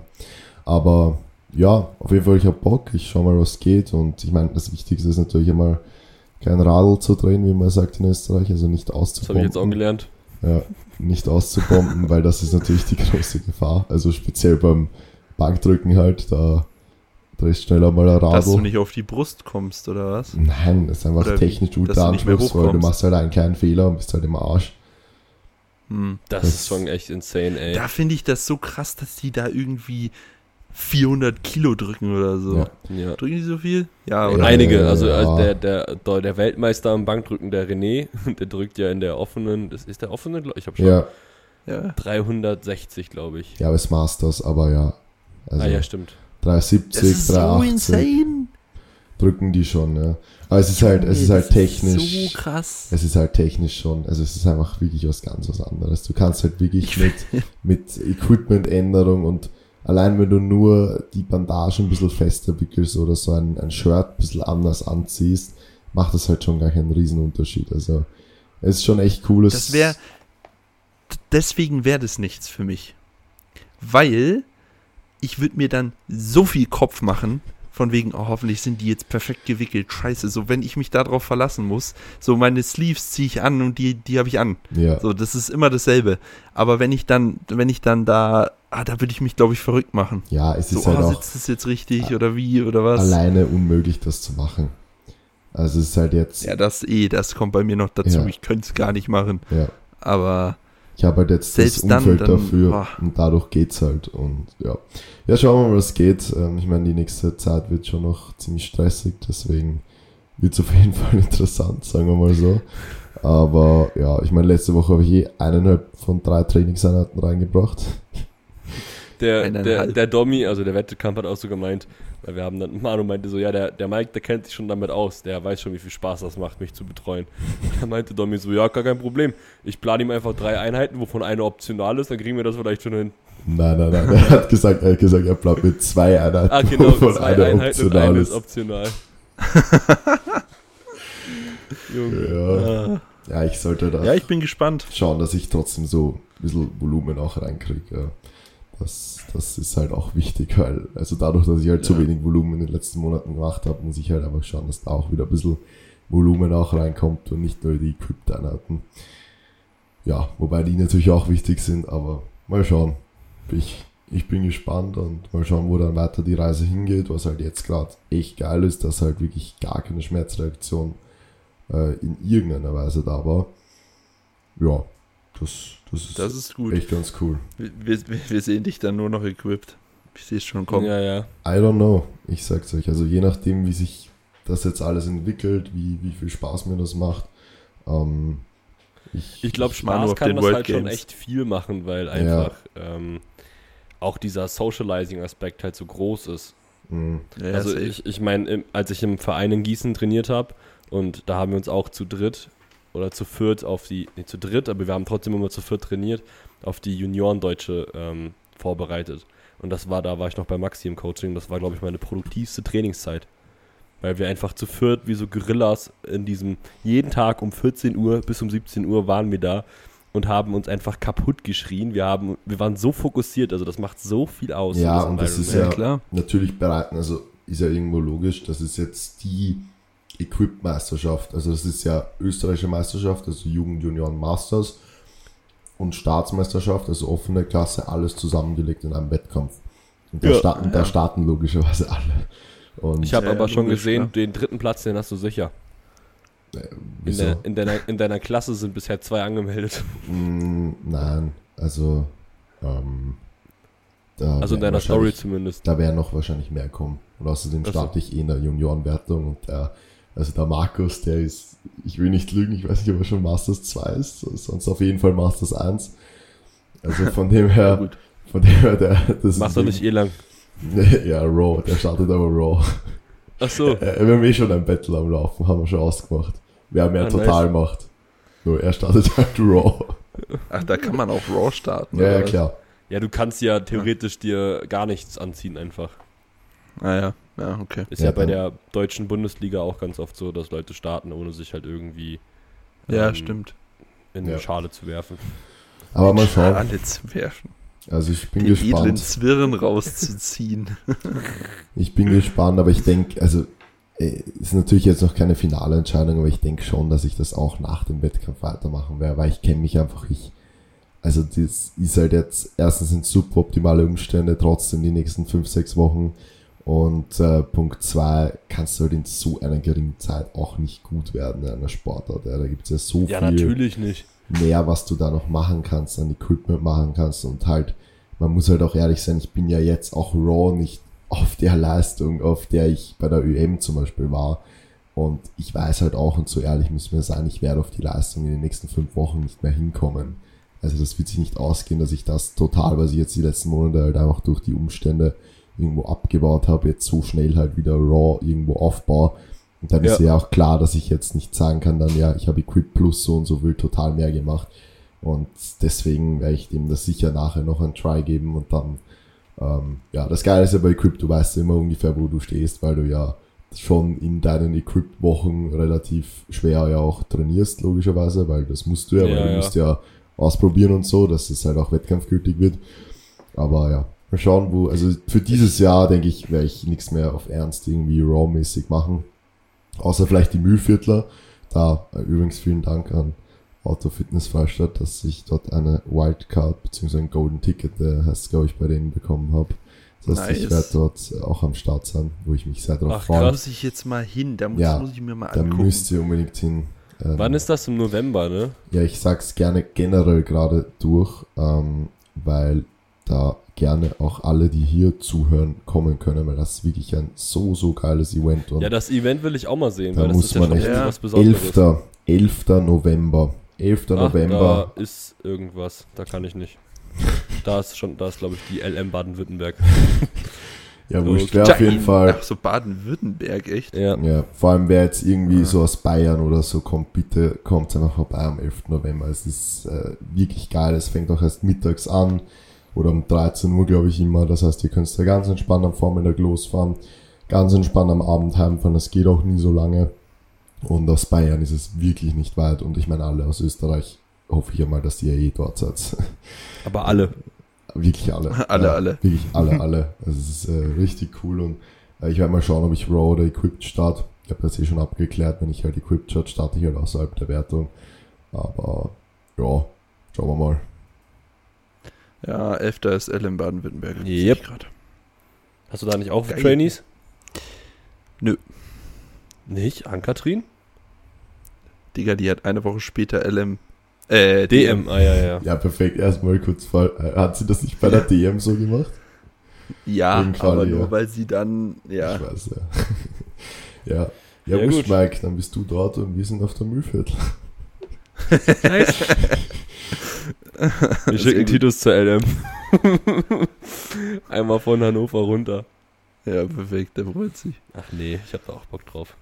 Aber ja, auf jeden Fall, ich habe Bock, ich schau mal, was geht. Und ich meine, das Wichtigste ist natürlich einmal kein Radl zu drehen, wie man sagt in Österreich, also nicht Das habe ich auszubomben. jetzt auch gelernt. Ja, nicht auszubomben, weil das ist natürlich die große Gefahr. Also speziell beim Bankdrücken halt, da drehst schneller mal ein Dass du Radl. nicht auf die Brust kommst, oder was? Nein, das ist einfach Oder technisch du nicht mehr anspruchsvoll. Du machst halt einen kleinen Fehler und bist halt im Arsch. Hm. Das, Das- ist schon echt insane, ey. Da finde ich das so krass, dass die da irgendwie 400 Kilo drücken oder so. Ja. ja. Drücken die so viel? Ja, oder? Einige, also, ja. also der, der, der, Weltmeister am Bankdrücken, der René, der drückt ja in der offenen, das ist der offene, ich habe schon Ja, Ja. 360, glaube ich. ja, es Masters, aber ja. Also ah ja, stimmt. 370, Das ist so 380 insane. drücken die schon, ja. Aber es ist halt, es ist halt Das technisch. So krass. Es ist halt technisch schon, also es ist einfach wirklich was ganz was anderes. Du kannst halt wirklich mit, mit Equipment-Änderung und allein wenn du nur die Bandagen ein bisschen fester wickelst oder so ein, ein Shirt ein bisschen anders anziehst, macht das halt schon gar keinen Riesenunterschied. Also es ist schon echt cooles. Das wäre. Deswegen wäre das nichts für mich. Weil ich würde mir dann so viel Kopf machen, von wegen, oh, hoffentlich sind die jetzt perfekt gewickelt. Scheiße, so wenn ich mich darauf verlassen muss, so meine Sleeves ziehe ich an und die, die habe ich an. Ja, So, das ist immer dasselbe. Aber wenn ich dann, wenn ich dann da, ah, da würde ich mich, glaube ich, verrückt machen. ja, es So, ist halt oh, sitzt das jetzt richtig oder wie oder was? alleine unmöglich, das zu machen. Also es ist halt jetzt, Ja, das eh, das kommt bei mir noch dazu. Ja. Ich könnte es gar nicht machen. ja. Aber Ich habe halt jetzt Selbst das dann, Umfeld dann, dafür boah. und dadurch geht's halt und ja. Ja, schauen wir mal, was geht. Ähm, ich meine, die nächste Zeit wird schon noch ziemlich stressig, deswegen wird's auf jeden Fall interessant, sagen wir mal so. Aber ja, ich meine, letzte Woche habe ich eh eineinhalb von drei Trainingseinheiten reingebracht. Der, der, der Domi, also der Wettkampf hat auch so gemeint, weil wir haben dann, Manu meinte so, ja, der, der Mike, der kennt sich schon damit aus, der weiß schon, wie viel Spaß das macht, mich zu betreuen. Da meinte Domi so, ja, gar kein Problem. Ich plane ihm einfach drei Einheiten, wovon eine optional ist, dann kriegen wir das vielleicht schon hin. Nein, nein, nein. Er hat gesagt, er hat gesagt, er bleibt mit zwei Einheiten, Ah, genau, wovon zwei eine Einheiten und optional eine ist. optional. Junge. Ja. Ja, ich sollte da ja, ich bin gespannt. schauen, dass ich trotzdem so ein bisschen Volumen auch reinkriege. Ja. Das, das ist halt auch wichtig, weil, also dadurch, dass ich halt Ja. wenig Volumen in den letzten Monaten gemacht habe, muss ich halt einfach schauen, dass da auch wieder ein bisschen Volumen auch reinkommt und nicht nur die Equipped-Einheiten. Ja, wobei die natürlich auch wichtig sind, aber mal schauen. Ich, ich bin gespannt und mal schauen, wo dann weiter die Reise hingeht, was halt jetzt gerade echt geil ist, dass halt wirklich gar keine Schmerzreaktion äh, in irgendeiner Weise da war. Ja, das, das ist, Das ist gut. echt ganz cool. Wir, wir, wir sehen dich dann nur noch equipped. Ich sehe es schon kommen. Ja, ja. I don't know, ich sag's euch. Also je nachdem, wie sich das jetzt alles entwickelt, wie, wie viel Spaß mir das macht. Ähm, ich Ich glaube, Spaß kann das World halt schon Games. echt viel machen, weil einfach ähm, auch dieser Socializing-Aspekt halt so groß ist. mh, Ja, also ich, ich meine, als ich im Verein in Gießen trainiert habe und da haben wir uns auch zu dritt oder zu viert auf die, nicht zu dritt, aber wir haben trotzdem immer zu viert trainiert, auf die Juniorendeutsche ähm, vorbereitet. Und das war, da war ich noch bei Maxi im Coaching, das war, glaube ich, meine produktivste Trainingszeit. Weil wir einfach zu viert wie so Gorillas in diesem, jeden Tag um 14 Uhr bis um 17 Uhr waren wir da und haben uns einfach kaputt geschrien. Wir haben, wir waren so fokussiert, also das macht so viel aus. Ja, und das ist ja klar. natürlich bereiten, also ist ja irgendwo logisch, das ist jetzt die Equip-Meisterschaft. Also das ist ja österreichische Meisterschaft, also Jugend, Junioren, Masters und Staatsmeisterschaft, also offene Klasse, alles zusammengelegt in einem Wettkampf. Und da, Ja. starten, da starten logischerweise alle. Und Ich habe Ja, aber ja, schon gesehen, ne? den dritten Platz, den hast du sicher. In, wieso? der, in, deiner, in deiner Klasse sind bisher zwei angemeldet. Mm, nein, also ähm, da Also in deiner Story zumindest. Da werden noch wahrscheinlich mehr kommen. Und außerdem starte ich eh in der Juniorenwertung und der, also der Markus, der ist, ich will nicht lügen, ich weiß nicht, ob er schon Masters 2 ist, sonst auf jeden Fall Masters 1. Also von dem her, gut. von dem her, der, das Macht doch nicht eh lang. Ja, Raw, der startet aber Raw. Ach so. Wir haben eh schon ein Battle am Laufen, haben wir schon ausgemacht. Wir haben ja Ah, total nice. macht. Nur er startet halt Raw. Ach, da kann man auch Raw starten. Ja, oder ja, klar. Ja, du kannst ja theoretisch dir gar nichts anziehen einfach. Ah, ja, ja, okay. Ist Ja, ja, bei der deutschen Bundesliga auch ganz oft so, dass Leute starten, ohne sich halt irgendwie Ja, ähm, stimmt. in die Ja. Schale zu werfen. Aber mal schauen. Alle zu werfen. Also ich bin Den edlen gespannt. Zwirren rauszuziehen. Ich bin gespannt, aber ich denke, also äh, ist natürlich jetzt noch keine finale Entscheidung, aber ich denke schon, dass ich das auch nach dem Wettkampf weitermachen werde, weil ich kenne mich einfach, ich, also das ist halt jetzt, erstens sind suboptimale Umstände, trotzdem die nächsten fünf, sechs Wochen und äh, Punkt zwei, kannst du halt in so einer geringen Zeit auch nicht gut werden in einer Sportart. Ja, da gibt es ja so Ja, viel natürlich nicht. mehr, was du da noch machen kannst, an Equipment machen kannst und halt, man muss halt auch ehrlich sein, ich bin ja jetzt auch Raw nicht auf der Leistung, auf der ich bei der ÖM zum Beispiel war. Und ich weiß halt auch, und so ehrlich müssen wir sein, ich werde auf die Leistung in den nächsten fünf Wochen nicht mehr hinkommen. Also das wird sich nicht ausgehen, dass ich das total, was ich jetzt die letzten Monate halt einfach durch die Umstände irgendwo abgebaut habe, jetzt so schnell halt wieder Raw irgendwo aufbaue. Und dann ist Ja. ja auch klar, dass ich jetzt nicht sagen kann, dann ja, ich habe Equip Plus so und so will total mehr gemacht. Und deswegen werde ich dem das sicher nachher noch ein Try geben und dann, ähm, ja, das Geile ist ja bei Equip, du weißt ja immer ungefähr, wo du stehst, weil du ja schon in deinen Equip-Wochen relativ schwer ja auch trainierst, logischerweise, weil das musst du ja, Ja, weil du ja. musst ja ausprobieren und so, dass es halt auch wettkampfgültig wird. Aber ja, mal schauen, wo, also für dieses Jahr, denke ich, werde ich nichts mehr auf Ernst irgendwie Raw-mäßig machen. Außer vielleicht die Mühlviertler. Da äh, übrigens vielen Dank an Auto Fitness Freistadt, dass ich dort eine Wildcard bzw. ein Golden Ticket, der heißt glaube ich, bei denen bekommen habe. Das heißt, ich Nice. werde dort auch am Start sein, wo ich mich sehr darauf Ach, freue. Da muss ich jetzt mal hin. Da muss, Ja, muss ich mir mal Da angucken. müsst ihr unbedingt hin. Ähm, Wann ist das? Im November, ne? Ja, ich sag's gerne generell gerade durch, ähm, weil da gerne auch alle, die hier zuhören, kommen können, weil das ist wirklich ein so, so geiles Event. Und Ja, das Event will ich auch mal sehen, Da weil das muss ist ja man schon echt- Ja. was Besonderes. 11. 11. November. 11. Ach, November. Da ist irgendwas, da kann ich nicht. Da ist schon, da ist glaube ich die LM Baden-Württemberg. Ja, so, wurscht, wäre auf jeden Ach Fall. so, Baden-Württemberg, echt? Ja. Ja, vor allem wer jetzt irgendwie so aus Bayern oder so kommt, bitte kommt einfach vorbei am 11. November. Es ist äh, wirklich geil. Es fängt auch erst mittags an oder um 13 Uhr, glaube ich, immer. Das heißt, ihr könnt da ganz entspannt am Vormittag losfahren, ganz entspannt am Abend heimfahren. Das geht auch nie so lange. Und aus Bayern ist es wirklich nicht weit. Und ich meine, alle aus Österreich hoffe ich ja mal, dass ihr eh dort seid. Aber alle. Wirklich alle. Alle, ja, alle. Wirklich alle, alle. Also es ist äh, richtig cool und äh, ich werde mal schauen, ob ich Raw oder Equipped starte. Ich habe das eh schon abgeklärt. Wenn ich halt Equipped starte, starte ich halt außerhalb der Wertung. Aber ja, schauen wir mal. Ja, 11. ist LM Baden-Württemberg. Yep. Hast du da nicht auch Geil. Trainees? Nö. Nicht? Ankatrin? Digga, die hat eine Woche später LM. Äh, DM, ah ja, ja. Ja, perfekt. Erstmal kurz Fall. Äh, hat sie das nicht bei der DM so gemacht? Ja, aber nur ja. weil sie dann, ja. Ich weiß, ja. ja. Ja, Ja, wurscht, gut. Mike, dann bist du dort und wir sind auf der Mühlviertel. Wir schicken Titus zur LM. Einmal von Hannover runter. Ja, perfekt, der freut sich. Ach nee, ich hab da auch Bock drauf.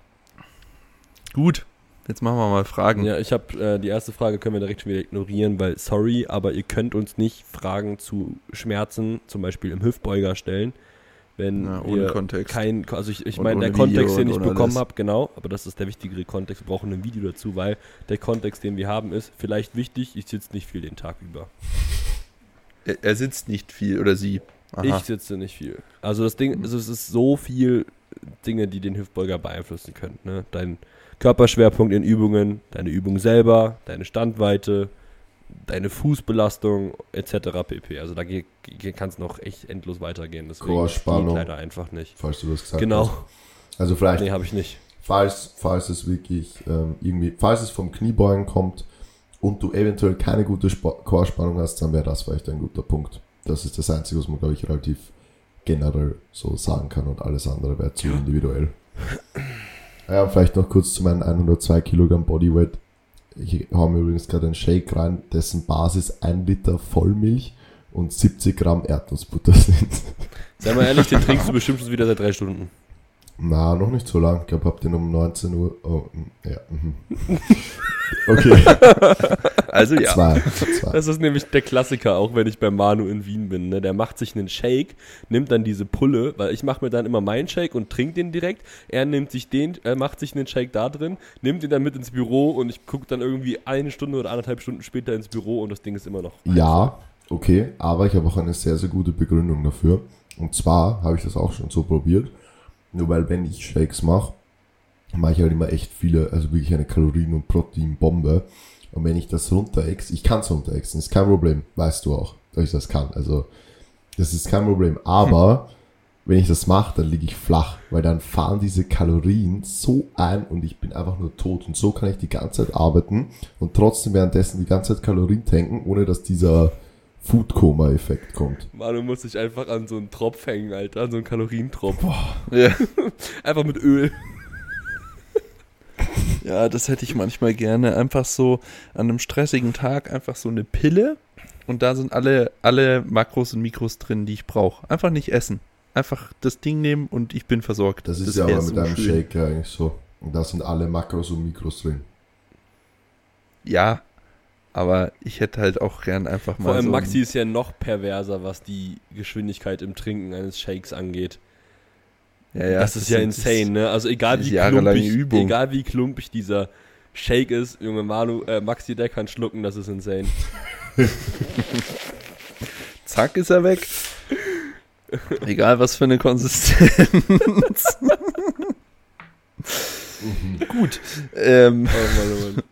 Gut, jetzt machen wir mal Fragen. Ja, ich habe äh, die erste Frage können wir direkt schon wieder ignorieren, weil sorry, aber ihr könnt uns nicht Fragen zu Schmerzen, zum Beispiel im Hüftbeuger stellen, wenn Ja, ohne Kontext. kein, also ich, ich meine der Kontext, Video den ich bekommen habe, genau, aber das ist der wichtigere Kontext. Wir brauchen ein Video dazu, weil der Kontext, den wir haben, ist vielleicht wichtig. Ich sitze nicht viel den Tag über. Er, er sitzt nicht viel, oder sie. Aha. Ich sitze nicht viel. Also das Ding, also es ist so viel Dinge, die den Hüftbeuger beeinflussen können. Ne? Dein Körperschwerpunkt in Übungen, deine Übung selber, deine Standweite, deine Fußbelastung etc. pp. Also da kann es noch echt endlos weitergehen. Deswegen geht leider einfach nicht. Falls du das gesagt genau. hast. Genau. Also vielleicht. Nee, habe ich nicht. Falls, falls es wirklich ähm, irgendwie, falls es vom Kniebeugen kommt und du eventuell keine gute Chorspannung hast, dann wäre das vielleicht ein guter Punkt. Das ist das Einzige, was man, glaube ich, relativ generell so sagen kann und alles andere wäre zu individuell. Ja, vielleicht noch kurz zu meinen 102 Kilogramm Bodyweight. Ich habe mir übrigens gerade einen Shake rein, dessen Basis 1 Liter Vollmilch und 70 Gramm Erdnussbutter sind. Sei mal ehrlich, den trinkst du bestimmt schon wieder seit drei Stunden. Na, noch nicht so lang. Ich glaube, hab den um 19 Uhr. Oh, ja. Mhm. Okay. Also ja. Zwei, zwei. Das ist nämlich der Klassiker, auch wenn ich bei Manu in Wien bin. Ne? Der macht sich einen Shake, nimmt dann diese Pulle, weil ich mache mir dann immer meinen Shake und trinke den direkt. Er nimmt sich den, er macht sich einen Shake da drin, nimmt ihn dann mit ins Büro und ich gucke dann irgendwie eine Stunde oder anderthalb Stunden später ins Büro und das Ding ist immer noch. Ja, okay, aber ich habe auch eine sehr, sehr gute Begründung dafür. Und zwar habe ich das auch schon so probiert. Nur weil wenn ich Shakes mache, mache ich halt immer echt viele, also wirklich eine Kalorien- und Proteinbombe. Und wenn ich das runterex, ich kann es runterexen, ist kein Problem, weißt du auch, dass ich das kann. Also, das ist kein Problem. Aber hm. wenn ich das mache, dann liege ich flach, weil dann fahren diese Kalorien so ein und ich bin einfach nur tot. Und so kann ich die ganze Zeit arbeiten und trotzdem währenddessen die ganze Zeit Kalorien tanken, ohne dass dieser Food-Koma-Effekt kommt. Manu muss sich einfach an so einen Tropf hängen, Alter, an so einen Kalorientropf. Boah. Ja. einfach mit Öl. Ja, das hätte ich manchmal gerne. Einfach so an einem stressigen Tag einfach so eine Pille und da sind alle, alle Makros und Mikros drin, die ich brauche. Einfach nicht essen. Einfach das Ding nehmen und ich bin versorgt. Das ist das ja aber mit so einem schön. Shake eigentlich so. Und da sind alle Makros und Mikros drin. Ja, aber ich hätte halt auch gern einfach mal. Vor allem so Maxi ist ja noch perverser, was die Geschwindigkeit im Trinken eines Shakes angeht. Ja, ja, das, das ist ja insane, ne? Also egal wie, klumpig, Übung. egal wie klumpig dieser Shake ist, Junge Manu, äh, Maxi, der kann schlucken, das ist insane. Zack ist er weg. Egal was für eine Konsistenz. Gut. Ähm. Oh Mann, oh Mann.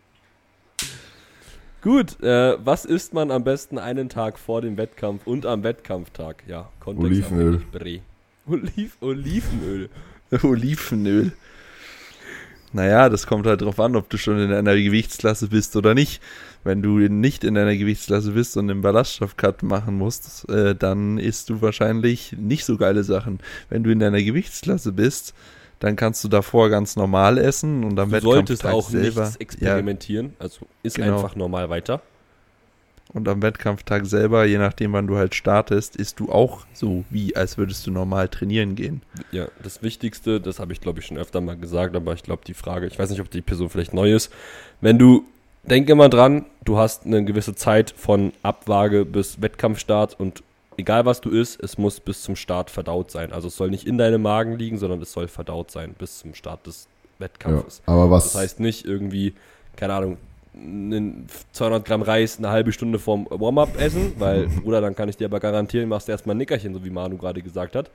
Gut, äh, was isst man am besten einen Tag vor dem Wettkampf und am Wettkampftag? Ja, Kontext Olivenöl. Oliv Olivenöl. Olivenöl. Naja, das kommt halt drauf an, ob du schon in einer Gewichtsklasse bist oder nicht. Wenn du nicht in einer Gewichtsklasse bist und einen Ballaststoffcut machen musst, äh, dann isst du wahrscheinlich nicht so geile Sachen. Wenn du in einer Gewichtsklasse bist, dann kannst du davor ganz normal essen und am du solltest auch selber, nichts experimentieren, ja, also ist genau. einfach normal weiter. Und am Wettkampftag selber, je nachdem, wann du halt startest, isst du auch so, wie als würdest du normal trainieren gehen. Ja, das Wichtigste, das habe ich glaube ich schon öfter mal gesagt, aber ich glaube die Frage, ich weiß nicht, ob die Person vielleicht neu ist. Wenn du, denk immer dran, du hast eine gewisse Zeit von Abwaage bis Wettkampfstart und egal was du isst, es muss bis zum Start verdaut sein. Also es soll nicht in deinem Magen liegen, sondern es soll verdaut sein bis zum Start des Wettkampfes. Ja, aber was? Das heißt nicht irgendwie, keine Ahnung, 200 Gramm Reis eine halbe Stunde vorm Warm-up essen, weil, Bruder, dann kann ich dir aber garantieren, machst du erstmal ein Nickerchen, so wie Manu gerade gesagt hat.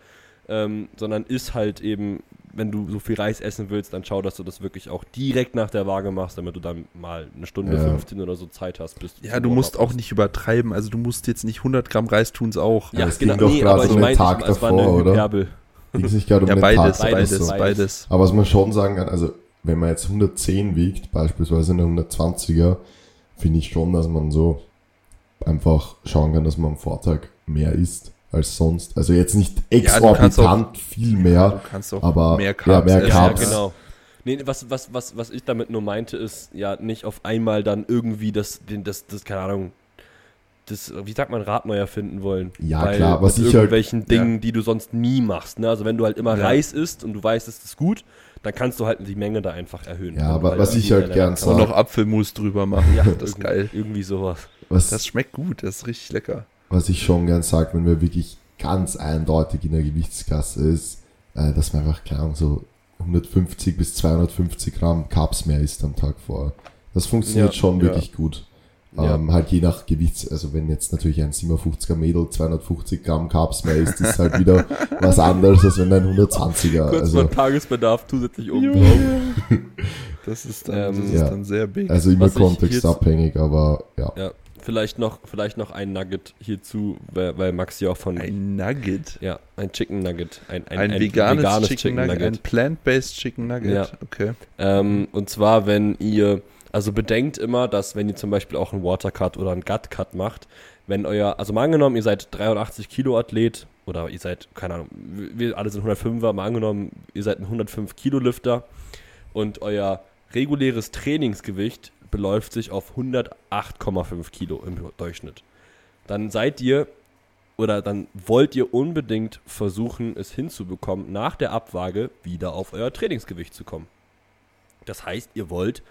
Ähm, sondern ist halt eben, wenn du so viel Reis essen willst, dann schau, dass du das wirklich auch direkt nach der Waage machst, damit du dann mal eine Stunde ja. 15 oder so Zeit hast. Bis ja, du musst auch nicht übertreiben. Also du musst jetzt nicht 100 Gramm Reis tun es auch. Ja, das genau. Ging doch nee, gerade so einen Tag ich, davor, oder? Hyperbel. Ging sich gerade um ja, den beides, Tag beides, beides, beides. Aber was man schon sagen kann, also wenn man jetzt 110 wiegt, beispielsweise eine 120er, finde ich schon, dass man so einfach schauen kann, dass man am Vortag mehr isst als sonst. Also jetzt nicht exorbitant ja, auch, viel mehr, aber mehr Carbs. Ja, mehr Carbs. Ja, genau. Nee, was, was, was, was ich damit nur meinte, ist ja nicht auf einmal dann irgendwie das, das, das, keine Ahnung, das, wie sagt man, Rad neu erfinden wollen. Ja, Weil klar, was ich halt- irgendwelchen halt, Dingen, ja. die du sonst nie machst. Ne? Also wenn du halt immer ja. Reis isst und du weißt, es ist gut, dann kannst du halt die Menge da einfach erhöhen. Ja, aber was ich halt gern sage. Und noch Apfelmus drüber machen. Ja, das ist geil. Irgendwie sowas. Was, das schmeckt gut, das ist richtig lecker. Was ich schon gern sage, wenn wir wirklich ganz eindeutig in der Gewichtsklasse ist, äh, dass man einfach, klar, so 150 bis 250 Gramm Carbs mehr isst am Tag vor. Das funktioniert ja, schon wirklich ja. gut. Ja. Ähm, halt je nach Gewichts, also wenn jetzt natürlich ein 57er Mädel 250 Gramm Carbs mehr isst, ist halt wieder was anderes, als wenn ein 120er. Kurz Also, Tagesbedarf zusätzlich oben drauf. Das ist dann, Ähm, das ist Ja. dann sehr big. also immer kontextabhängig, aber ja. Ja, vielleicht noch, vielleicht noch ein Nugget hierzu, weil, weil Max ja auch von. ein Nugget. ja, ein Chicken Nugget. Ein, Ein, veganes, Chicken, Nugget. Ein plant-based Chicken Nugget. Ja. Okay. Ähm, und zwar, wenn ihr, also bedenkt immer, dass wenn ihr zum Beispiel auch einen Watercut oder einen Gut-Cut macht, wenn euer, also mal angenommen, ihr seid 83 Kilo Athlet oder ihr seid, keine Ahnung, wir alle sind 105er, mal angenommen, ihr seid ein 105 Kilo Lifter und euer reguläres Trainingsgewicht beläuft sich auf 108,5 Kilo im Durchschnitt. Dann seid ihr oder dann wollt ihr unbedingt versuchen, es hinzubekommen, nach der Abwaage wieder auf euer Trainingsgewicht zu kommen. Das heißt, ihr wollt,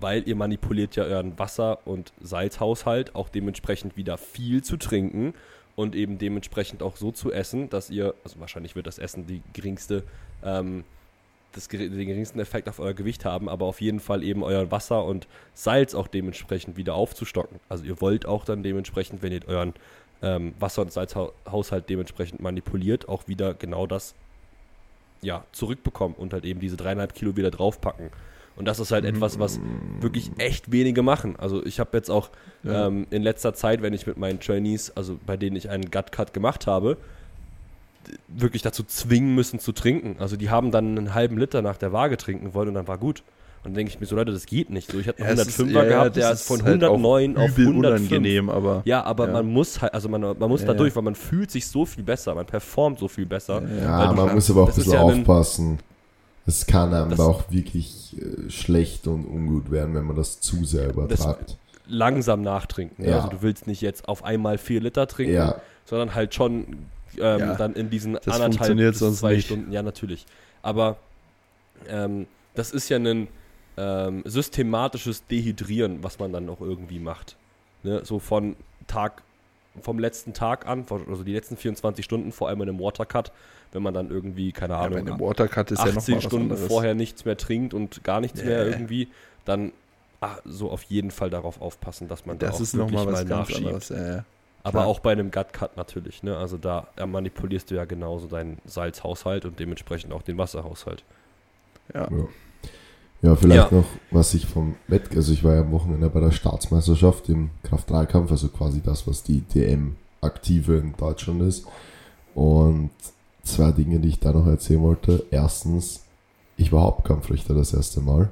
weil ihr manipuliert ja euren Wasser- und Salzhaushalt, auch dementsprechend wieder viel zu trinken und eben dementsprechend auch so zu essen, dass ihr, also wahrscheinlich wird das Essen die geringste, ähm, das, den geringsten Effekt auf euer Gewicht haben, aber auf jeden Fall eben euer Wasser und Salz auch dementsprechend wieder aufzustocken. Also ihr wollt auch dann dementsprechend, wenn ihr euren ähm, Wasser- und Salzhaushalt dementsprechend manipuliert, auch wieder genau das ja, zurückbekommen und halt eben diese dreieinhalb Kilo wieder draufpacken. Und das ist halt etwas, was wirklich echt wenige machen. Also ich habe jetzt auch Ja. ähm, in letzter Zeit, wenn ich mit meinen Trainees, also bei denen ich einen Gut-Cut gemacht habe, wirklich dazu zwingen müssen zu trinken. Also die haben dann einen halben Liter nach der Waage trinken wollen und dann war gut. Und dann denke ich mir so, Leute, das geht nicht. So, ich hatte einen Ja, es ist- 105er ja, gehabt, der ist von halt auch 109 auf übel 105. unangenehm, aber Ja, aber Ja. man muss halt, also man, man muss Ja, da durch, weil man fühlt sich so viel besser, man performt so viel besser. Ja, Weil du- man muss aber auch ein bisschen aufpassen. Es kann einem Das- auch wirklich äh, schlecht und ungut werden, wenn man das zu sehr übertreibt. Langsam nachtrinken. Ja. Also du willst nicht jetzt auf einmal vier Liter trinken, Ja, sondern halt schon ähm, Ja, dann in diesen das anderthalb funktioniert bis sonst zwei nicht. Stunden. Ja, natürlich. Aber ähm, das ist ja ein ähm, systematisches Dehydrieren, was man dann auch irgendwie macht. Ne? So von Tag, vom letzten Tag an, also die letzten 24 Stunden, vor allem in einem Watercut, wenn man dann irgendwie, keine ja, Ahnung, einem Watercut ist ja noch 18 mal was Stunden vorher nichts mehr trinkt und gar nichts Nee. mehr irgendwie, dann ah, so auf jeden Fall darauf aufpassen, dass man da Das auch ist wirklich nochmal was mal nachschiebt. anderes. Ja, ja. Aber auch bei einem Gut-Cut natürlich, ne? Also da manipulierst du ja genauso deinen Salzhaushalt und dementsprechend auch den Wasserhaushalt. Ja. ja. Ja, vielleicht Ja. noch, was ich vom Wett, also ich war ja am Wochenende bei der Staatsmeisterschaft im Kraft-3-Kampf, also quasi das, was die DM-Aktive in Deutschland ist. Und zwei Dinge, die ich da noch erzählen wollte. Erstens, ich war Hauptkampfrichter das erste Mal.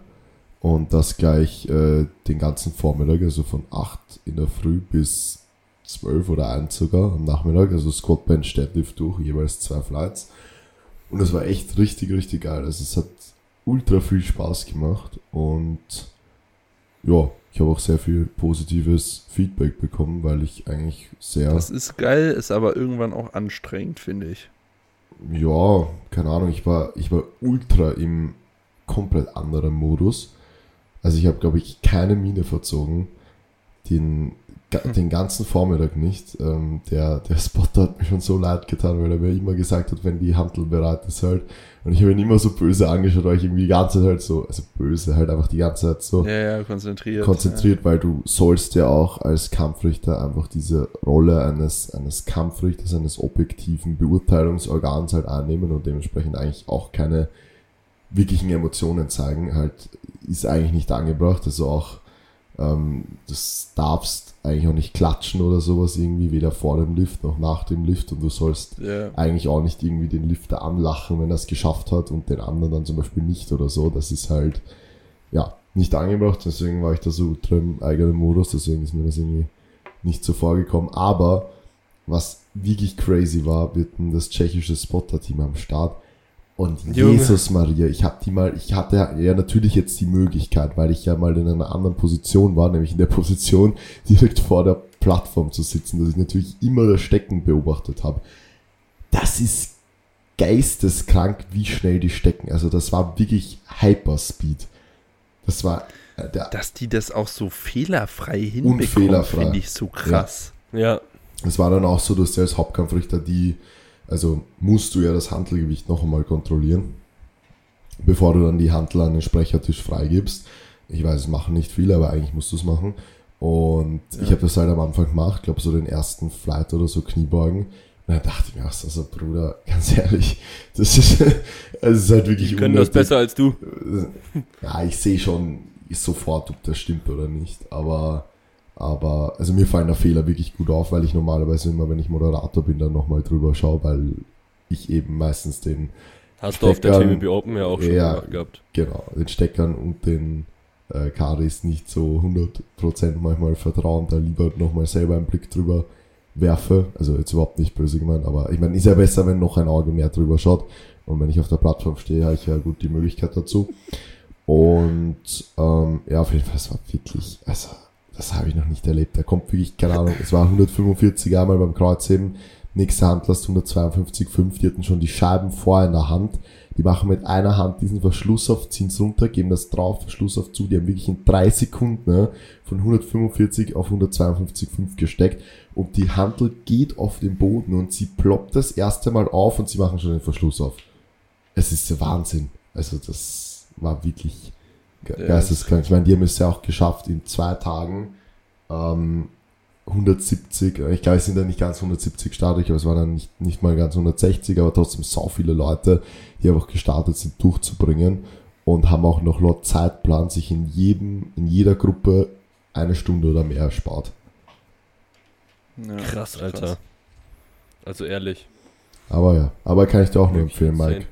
Und das gleich äh, den ganzen Vormittag, also von 8 in der Früh bis 12 oder 1 sogar am Nachmittag, also Squat, Bench, Deadlift durch, jeweils zwei Flights. Und es war echt richtig, richtig geil. Also es hat ultra viel Spaß gemacht und ja, ich habe auch sehr viel positives Feedback bekommen, weil ich eigentlich sehr, Das ist geil, ist aber irgendwann auch anstrengend, finde ich. ja, keine Ahnung, ich war, ich war ultra im komplett anderen Modus. Also ich habe, glaube ich, keine Miene verzogen. Den. Den ganzen Vormittag nicht. Ähm, der, der Spotter hat mir schon so leid getan, weil er mir immer gesagt hat, wenn die Handel bereit ist halt. Und ich habe ihn immer so böse angeschaut, weil ich irgendwie die ganze Zeit halt so, also böse, halt einfach die ganze Zeit so Ja, ja, konzentriert. konzentriert, weil du sollst ja auch als Kampfrichter einfach diese Rolle eines, eines Kampfrichters, eines objektiven Beurteilungsorgans halt annehmen und dementsprechend eigentlich auch keine wirklichen Emotionen zeigen, halt ist eigentlich nicht angebracht, also auch ähm, das darfst eigentlich auch nicht klatschen oder sowas irgendwie, weder vor dem Lift noch nach dem Lift und du sollst Ja. eigentlich auch nicht irgendwie den Lifter anlachen, wenn er es geschafft hat und den anderen dann zum Beispiel nicht oder so. Das ist halt, ja, nicht angebracht. Deswegen war ich da so ultra im eigenen Modus. Deswegen ist mir das irgendwie nicht so vorgekommen. Aber was wirklich crazy war, wir hatten das tschechische Spotter-Team am Start. Und Junge. Jesus Maria, ich habe die mal, ich hatte ja natürlich jetzt die Möglichkeit, weil ich ja mal in einer anderen Position war, nämlich in der Position direkt vor der Plattform zu sitzen, dass ich natürlich immer das Stecken beobachtet habe. Das ist geisteskrank, wie schnell die stecken. Also das war wirklich Hyperspeed. Das war äh, der, Dass die das auch so fehlerfrei hinbekommen, Unfehlerfrei. finde ich so krass. Ja, Es war dann auch so, dass du als Hauptkampfrichter die, also musst du ja das Handelgewicht noch einmal kontrollieren, bevor du dann die Handel an den Sprechertisch freigibst. Ich weiß, es machen nicht viele, aber eigentlich musst du es machen. Und Ja. ich habe das halt am Anfang gemacht, glaube so den ersten Flight oder so Kniebeugen. Und dann dachte ich mir, ach, also Bruder, ganz ehrlich, das ist, es ist halt wirklich Die können das besser als du. Ja, ich sehe schon sofort, ob das stimmt oder nicht. Aber, aber, also mir fallen da Fehler wirklich gut auf, weil ich normalerweise immer, wenn ich Moderator bin, dann nochmal drüber schaue, weil ich eben meistens den, Hast du auf der Steckern- TWB Open ja auch schon Ja. gehabt. genau, den Steckern und den äh, Karis nicht so 100% manchmal vertrauen, da lieber nochmal selber einen Blick drüber werfe. Also jetzt überhaupt nicht böse gemeint, aber ich meine, ist ja besser, wenn noch ein Auge mehr drüber schaut. Und wenn ich auf der Plattform stehe, habe ich ja gut die Möglichkeit dazu. Und ähm, ja, auf jeden Fall, es war wirklich, also das habe ich noch nicht erlebt. Da kommt wirklich, keine Ahnung, es war 145 einmal beim Kreuzheben, nächste Handlast 152,5, die hatten schon die Scheiben vorher in der Hand. Die machen mit einer Hand diesen Verschluss auf, ziehen es runter, geben das drauf, Verschluss auf zu. Die haben wirklich in drei Sekunden ne, von 145 auf 152,5 gesteckt. Und die Handel geht auf den Boden und sie ploppt das erste Mal auf und sie machen schon den Verschluss auf. Es ist der Wahnsinn. Also das war wirklich geisteskrank. Ich meine, die haben es ja auch geschafft in zwei Tagen ähm, 170, ich glaube, es sind dann nicht ganz 170 startig, aber es waren dann nicht, nicht mal ganz 160, aber trotzdem so viele Leute, die einfach gestartet sind, durchzubringen und haben auch noch laut Zeitplan sich in jedem, in jeder Gruppe eine Stunde oder mehr erspart. Ja, Krass, Alter. Also ehrlich. Aber ja, aber kann ich dir auch nur empfehlen, Mike,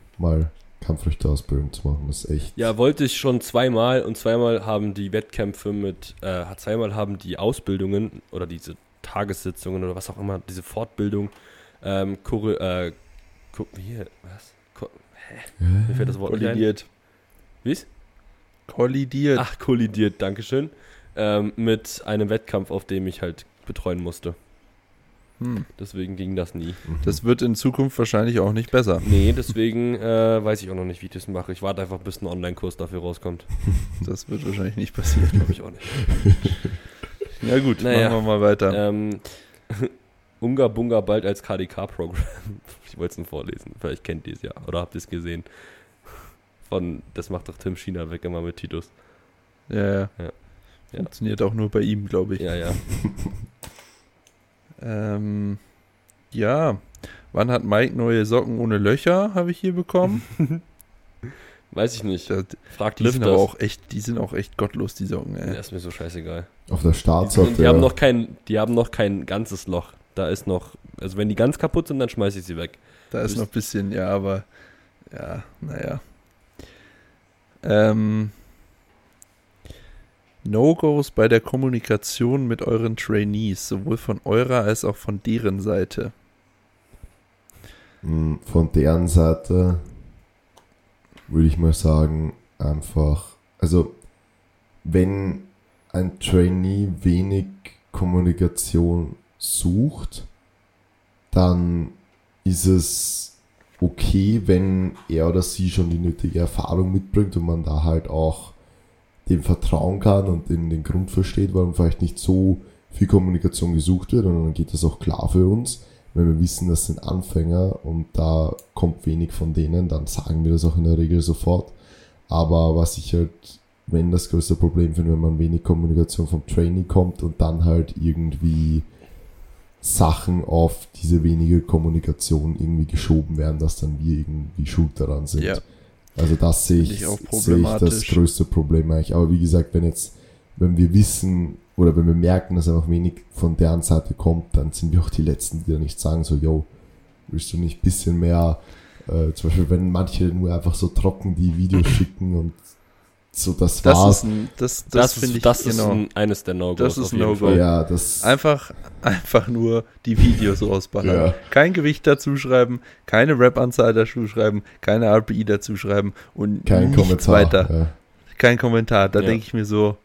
Kampfrichterausbildung zu machen. Das ist echt. Ja, wollte ich schon zweimal und zweimal haben die Wettkämpfe mit, äh, zweimal haben die Ausbildungen oder diese Tagessitzungen oder was auch immer, diese Fortbildung, ähm, Chore, äh, hier, was? Ko hä? Mir fällt das Wort. Kollidiert. Wie's? Kollidiert. Ach, kollidiert, Dankeschön. Ähm, mit einem Wettkampf, auf dem ich halt betreuen musste. Hm. Deswegen ging das nie. Das wird in Zukunft wahrscheinlich auch nicht besser. Nee, deswegen äh, weiß ich auch noch nicht, wie ich das mache. Ich warte einfach, bis ein Online-Kurs dafür rauskommt. Das wird wahrscheinlich nicht passieren. Glaube ich auch nicht. Ja gut, Naja. machen wir mal weiter. Ähm, Unga Bunga bald als KDK-Programm. Ich wollte es nur vorlesen. Vielleicht kennt ihr es ja. Oder habt ihr es gesehen? Von, das macht doch Tim China weg immer mit Titus. Ja, ja. Ja. Ja. Funktioniert auch nur bei ihm, glaube ich. Ja, ja. Ähm, ja. Wann hat Mike neue Socken ohne Löcher, habe ich hier bekommen? Weiß ich nicht. Das, Fragt die Liv sind das. aber auch echt, die sind auch echt gottlos, die Socken, Ja, ey. ist mir so scheißegal. Auf der Die, Startseite. sind, die, haben noch kein, die haben noch kein ganzes Loch. Da ist noch, also wenn die ganz kaputt sind, dann schmeiße ich sie weg. Da ist noch ein bisschen, ja, aber ja, naja. Ähm, No-Gos bei der Kommunikation mit euren Trainees, sowohl von eurer als auch von deren Seite. Mm, Von deren Seite würde ich mal sagen, einfach, also wenn ein Trainee wenig Kommunikation sucht, dann ist es okay, wenn er oder sie schon die nötige Erfahrung mitbringt und man da halt auch dem vertrauen kann und den, den Grund versteht, warum vielleicht nicht so viel Kommunikation gesucht wird und dann geht das auch klar für uns. Wenn wir wissen, das sind Anfänger und da kommt wenig von denen, dann sagen wir das auch in der Regel sofort. Aber was ich halt, wenn das größte Problem finde, wenn man wenig Kommunikation vom Training kommt und dann halt irgendwie Sachen auf diese wenige Kommunikation irgendwie geschoben werden, dass dann wir irgendwie schuld daran sind. Ja. Also das sehe ich, ich sehe ich das größte Problem eigentlich. Aber wie gesagt, wenn jetzt, wenn wir wissen oder wenn wir merken, dass einfach wenig von deren Seite kommt, dann sind wir auch die Letzten, die da nicht sagen so, yo, willst du nicht ein bisschen mehr, äh, zum Beispiel wenn manche nur einfach so trocken die Videos schicken und so das, Das war's. ist ein, das, das, Das, finde ich, das genau. ist ein, eines der No-Gos. Das ist No-Go. Ja, das Einfach, einfach nur die Videos rausballern. Ja. Kein Gewicht dazu schreiben, keine Rap-Anzahl dazu schreiben, keine RPI dazu schreiben und kein nichts Kommentar. weiter. Ja. Kein Kommentar. Da Ja. denke ich mir so.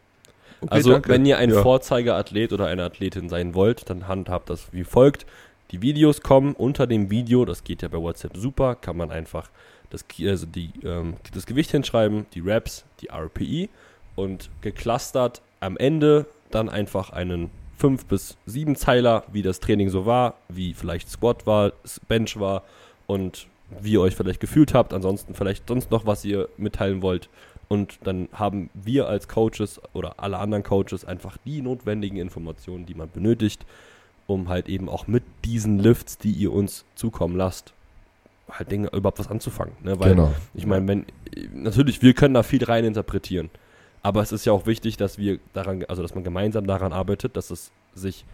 okay, Also, danke. wenn ihr ein Ja. Vorzeigeathlet oder eine Athletin sein wollt, dann handhabt das wie folgt. Die Videos kommen unter dem Video, das geht ja bei WhatsApp super, kann man einfach das, also die, ähm, das Gewicht hinschreiben, die Reps, die RPI und geclustert am Ende dann einfach einen 5 bis 7 Zeiler, wie das Training so war, wie vielleicht Squat war, Bench war und wie ihr euch vielleicht gefühlt habt. Ansonsten vielleicht sonst noch, was ihr mitteilen wollt. und dann haben wir als Coaches oder alle anderen Coaches einfach die notwendigen Informationen, die man benötigt, um halt eben auch mit diesen Lifts, die ihr uns zukommen lasst, halt Dinge überhaupt was anzufangen. Ne? Weil Genau. ich meine, wenn natürlich, wir können da viel rein interpretieren, aber es ist ja auch wichtig, dass wir daran, also dass man gemeinsam daran arbeitet, dass es sich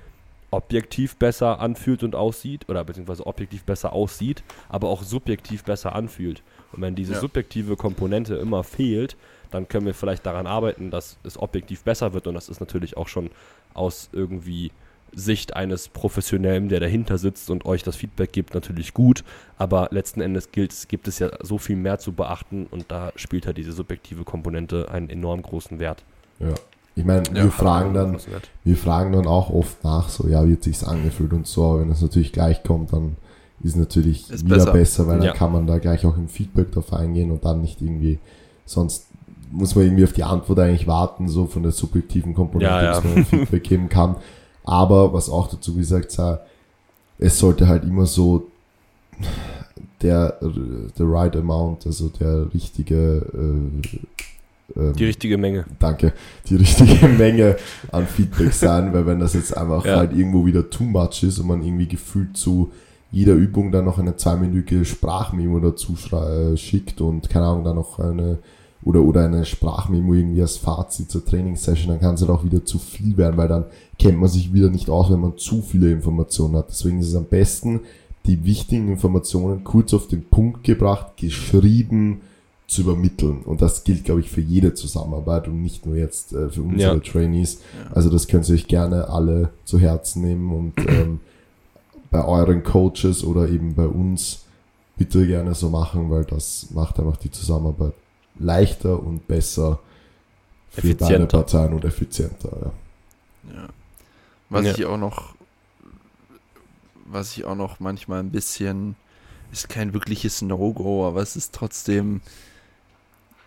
objektiv besser anfühlt und aussieht oder beziehungsweise objektiv besser aussieht, aber auch subjektiv besser anfühlt. Und wenn diese Ja. subjektive Komponente immer fehlt, dann können wir vielleicht daran arbeiten, dass es objektiv besser wird und das ist natürlich auch schon aus irgendwie Sicht eines Professionellen, der dahinter sitzt und euch das Feedback gibt, natürlich gut, aber letzten Endes gilt, gibt es ja so viel mehr zu beachten und da spielt halt diese subjektive Komponente einen enorm großen Wert. Ja. Ich meine, Ja, wir fragen dann, wir fragen dann auch oft nach, so, ja, wie hat sich's angefühlt und so, aber wenn es natürlich gleich kommt, dann ist natürlich Ist wieder besser. besser, weil Ja. dann kann man da gleich auch im Feedback drauf eingehen und dann nicht irgendwie, sonst muss man irgendwie auf die Antwort eigentlich warten, so von der subjektiven Komponente, Ja, ja. dass man Feedback geben kann. Aber was auch dazu gesagt sei, es sollte halt immer so der, der right amount, also der richtige äh, ähm, Die richtige Menge. danke, die richtige Menge an Feedback sein, weil wenn das jetzt einfach Ja. halt irgendwo wieder too much ist und man irgendwie gefühlt zu jeder Übung dann noch eine zweiminütige Sprachmemo dazu äh, schickt und keine Ahnung, dann noch eine oder, oder eine Sprachmemo irgendwie als Fazit zur Trainingssession, dann kann es halt auch wieder zu viel werden, weil dann kennt man sich wieder nicht aus, wenn man zu viele Informationen hat. Deswegen ist es am besten, die wichtigen Informationen kurz auf den Punkt gebracht, geschrieben, zu übermitteln. Und das gilt, glaube ich, für jede Zusammenarbeit und nicht nur jetzt äh, für unsere Ja. Trainees. Ja. Also das könnt ihr euch gerne alle zu Herzen nehmen und ähm, bei euren Coaches oder eben bei uns bitte gerne so machen, weil das macht einfach die Zusammenarbeit leichter und besser für beide Effizienter. Parteien und effizienter. Ja. Ja. Was Ja. ich auch noch, was ich auch noch manchmal ein bisschen, ist kein wirkliches No-Go, aber es ist trotzdem,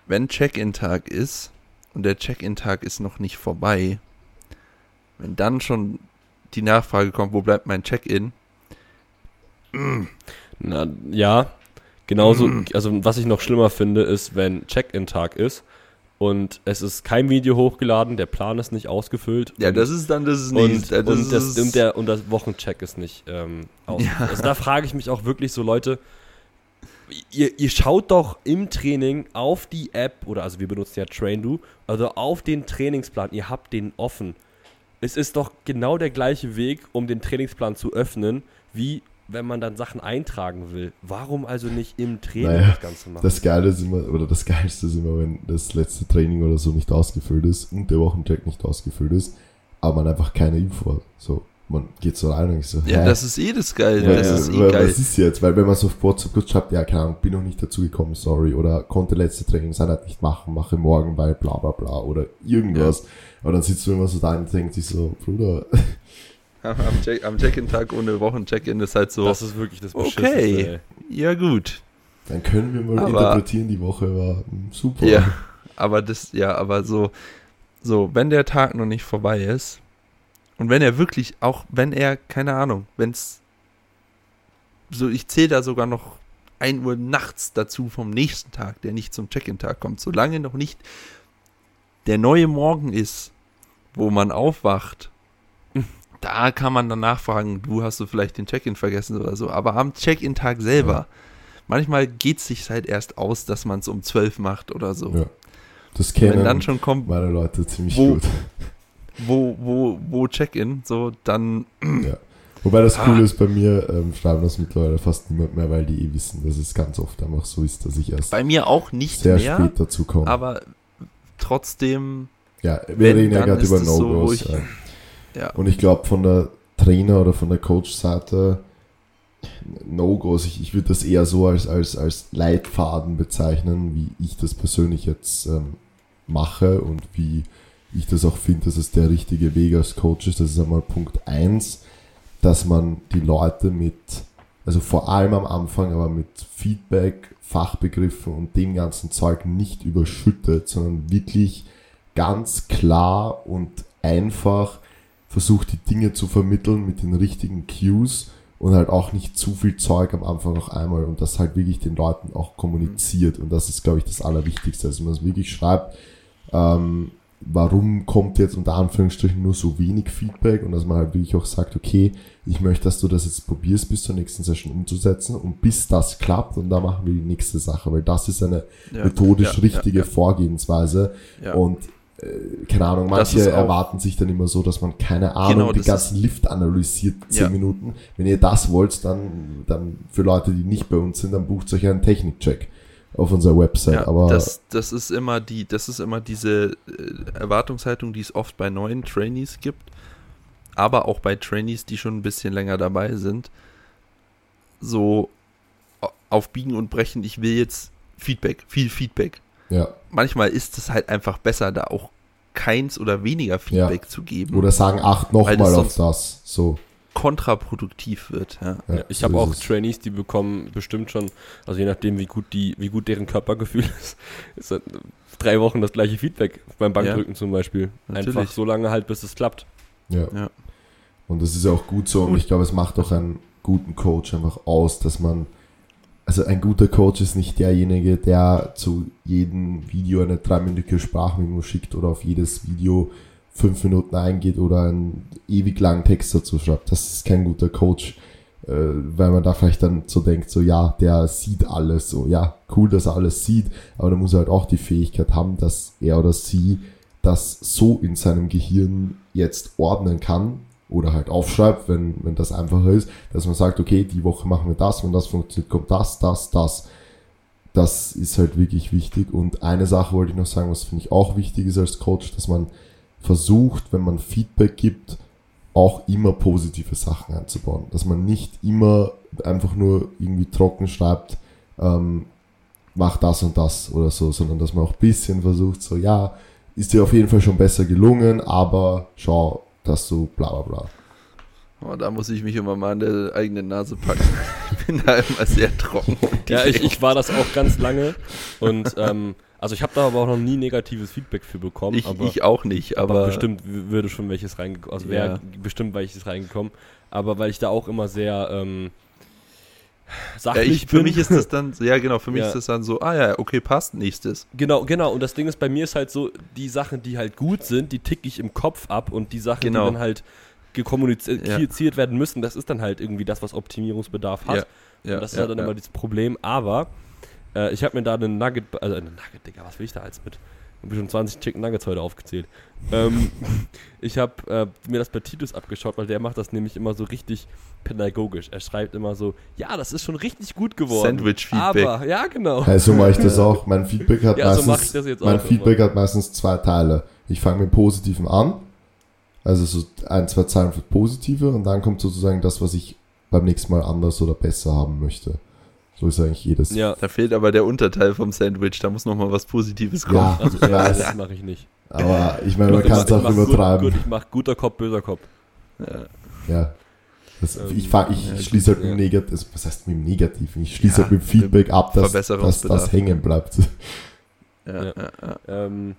wenn Check-in-Tag ist und der Check-in-Tag ist noch nicht vorbei, wenn dann schon die Nachfrage kommt, wo bleibt mein Check-in? Na, ja, genauso, Mhm. also was ich noch schlimmer finde, ist, wenn Check-in-Tag ist und es ist kein Video hochgeladen, der Plan ist nicht ausgefüllt. Ja, und, das ist dann, das ist und, nicht, das und, das, und, der, und das Wochencheck ist nicht ähm, aus. Ja. Also da frage ich mich auch wirklich so, Leute, ihr, ihr schaut doch im Training auf die App, oder also wir benutzen ja TrainDo, also auf den Trainingsplan, ihr habt den offen. Es ist doch genau der gleiche Weg, um den Trainingsplan zu öffnen, wie wenn man dann Sachen eintragen will. Warum also nicht im Training Naja, das Ganze machen? Das Geile ist immer, oder das Geilste ist immer, wenn das letzte Training oder so nicht ausgefüllt ist und der Wochencheck nicht ausgefüllt ist, aber man einfach keine Info hat. So, man geht so rein und ich so, ja, hä? das ist eh das Geile, Ja, das ja, ist eh weil, geil. Was ist jetzt? Weil wenn man so auf WhatsApp kurz schreibt, ja, keine Ahnung, bin noch nicht dazu gekommen, sorry, oder konnte letzte Trainingseinheit nicht machen, mache morgen, weil bla bla bla, oder irgendwas. Aber dann sitzt du immer so da und denkst dich so, Bruder, Am, am Check- am Check-in-Tag ohne Wochencheck-in ist halt so, das ist wirklich das Okay. Beschissenste, ey. ja gut. dann können wir mal Aber- interpretieren, die Woche war super. Ja, aber das, ja, aber so, so, wenn der Tag noch nicht vorbei ist und wenn er wirklich, auch wenn er, keine Ahnung, wenn es, so, ich zähle da sogar noch 1 Uhr nachts dazu vom nächsten Tag, der nicht zum Check-in-Tag kommt, solange noch nicht der neue Morgen ist, wo man aufwacht, da kann man dann nachfragen, du hast du vielleicht den Check-in vergessen oder so, aber am Check-in-Tag selber, Ja. manchmal geht es sich halt erst aus, dass man es um 12 macht oder so. Ja. Das Wenn kennen dann schon kommt, meine Leute ziemlich Wo- gut. wo, wo, wo Check-in, so, dann, Ja. Wobei das Ah. Coole ist, bei mir ähm, schreiben das mittlerweile fast niemand mehr, weil die eh wissen, dass es ganz oft einfach so ist, dass ich erst bei mir auch nicht sehr mehr, spät dazu komme. aber trotzdem, Ja, wir wenn, reden ja gerade über so, No-Gos. ich- ja. Und ich glaube, von der Trainer- oder von der Coach-Seite, No-Gos, ich, ich würde das eher so als, als, als Leitfaden bezeichnen, wie ich das persönlich jetzt ähm, mache und wie ich das auch finde, dass es der richtige Weg als Coach ist. Das ist einmal Punkt eins, dass man die Leute mit, also vor allem am Anfang, aber mit Feedback, Fachbegriffen und dem ganzen Zeug nicht überschüttet, sondern wirklich ganz klar und einfach versucht, die Dinge zu vermitteln mit den richtigen Cues und halt auch nicht zu viel Zeug am Anfang noch einmal und das halt wirklich den Leuten auch kommuniziert. Und das ist, glaube ich, das Allerwichtigste, dass man es wirklich schreibt, ähm, warum kommt jetzt unter Anführungsstrichen nur so wenig Feedback? Und dass man halt wirklich auch sagt, okay, ich möchte, dass du das jetzt probierst, bis zur nächsten Session umzusetzen und bis das klappt und da machen wir die nächste Sache, weil das ist eine Ja, methodisch ja, richtige ja. Vorgehensweise. Und keine Ahnung, manche erwarten sich dann immer so, dass man keine Ahnung, Genau, den ganzen Lift analysiert, zehn Ja. Minuten. Wenn ihr das wollt, dann, dann für Leute, die nicht bei uns sind, dann bucht euch einen Technikcheck auf unserer Website. Ja, Aber das, das ist immer die, das ist immer diese äh, Erwartungshaltung, die es oft bei neuen Trainees gibt, aber auch bei Trainees, die schon ein bisschen länger dabei sind. So au- auf Biegen und Brechen, ich will jetzt Feedback, viel Feedback. Ja. Manchmal ist es halt einfach besser, da auch keins oder weniger Feedback zu geben, Oder sagen, acht nochmal auf das. So. kontraproduktiv wird. Ja. Ja, Ja, ich so habe auch es. Trainees, die bekommen bestimmt schon, also je nachdem, wie gut die, wie gut deren Körpergefühl ist, ist dann drei Wochen das gleiche Feedback beim Bankdrücken zum Beispiel. Natürlich. Einfach so lange halt, bis es klappt. Ja. Ja. Und das ist ja auch gut so. Und ich glaube, es macht auch einen guten Coach einfach aus, dass man, also ein guter Coach ist nicht derjenige, der zu jedem Video eine dreiminütige Sprachmemo schickt oder auf jedes Video fünf Minuten eingeht oder einen ewig langen Text dazu schreibt. Das ist kein guter Coach, äh, weil man da vielleicht dann so denkt, so ja, der sieht alles, so ja, cool, dass er alles sieht, aber da muss er halt auch die Fähigkeit haben, dass er oder sie das so in seinem Gehirn jetzt ordnen kann oder halt aufschreibt, wenn, wenn das einfacher ist, dass man sagt, okay, die Woche machen wir das, wenn das funktioniert, kommt das, das, das. Das ist halt wirklich wichtig. Und eine Sache wollte ich noch sagen, was finde ich auch wichtig ist als Coach, dass man versucht, wenn man Feedback gibt, auch immer positive Sachen einzubauen. Dass man nicht immer einfach nur irgendwie trocken schreibt, ähm, mach das und das oder so, sondern dass man auch ein bisschen versucht, so, ja, ist dir auf jeden Fall schon besser gelungen, aber schau, dass du bla bla bla. Oh, da muss ich mich immer mal an der eigenen Nase packen. ich bin da immer sehr trocken. Ja, ich, ich war das auch ganz lange und ähm, also ich habe da aber auch noch nie negatives Feedback für bekommen. Ich, aber, ich auch nicht, aber, aber, bestimmt würde schon welches reingekommen, also wäre Ja. bestimmt welches reingekommen. Aber weil ich da auch immer sehr ähm, ja, sachlich ich, für mich ist das dann, ja genau, für mich Ja. ist das dann so, ah ja, okay, passt, nächstes. Genau, genau. Und das Ding ist, bei mir ist halt so, die Sachen, die halt gut sind, die ticke ich im Kopf ab und die Sachen, Genau. die dann halt gekommuniziert werden müssen, das ist dann halt irgendwie das, was Optimierungsbedarf hat. Ja, ja, und das ist ja, halt dann ja. immer dieses Problem. Aber äh, ich habe mir da einen Nugget, also einen Nugget, Digga, was will ich da jetzt mit? Ich habe schon 20 Chicken Nuggets heute aufgezählt. ähm, ich habe äh, mir das bei Titus abgeschaut, weil der macht das nämlich immer so richtig pädagogisch. Er schreibt immer so, ja, das ist schon richtig gut geworden. Sandwich-Feedback. Aber, ja, genau. Hey, so mache ich das auch. Mein Feedback hat Ja, so meistens, das jetzt mein auch Feedback hat meistens zwei Teile. Ich fange mit Positiven an, also so ein, zwei Zeilen für Positive und dann kommt sozusagen das, was ich beim nächsten Mal anders oder besser haben möchte. So ist eigentlich jedes. Ja, Da fehlt aber der Unterteil vom Sandwich, da muss nochmal was Positives kommen. Ja, also ich ja, weiß. das mache ich nicht. Aber ich meine, man Ich kann es auch ich mach übertreiben. Gut, gut, ich mache guter Kopf, böser Kopf. Ja. Ja. Das, Ähm, ich ich ja, schließe halt mit dem Negativen, was heißt mit dem Negativen? Ich schließe Ja, halt mit dem Feedback ab, dass, dass das hängen bleibt. Ja, Ja. ja, ja. Ähm,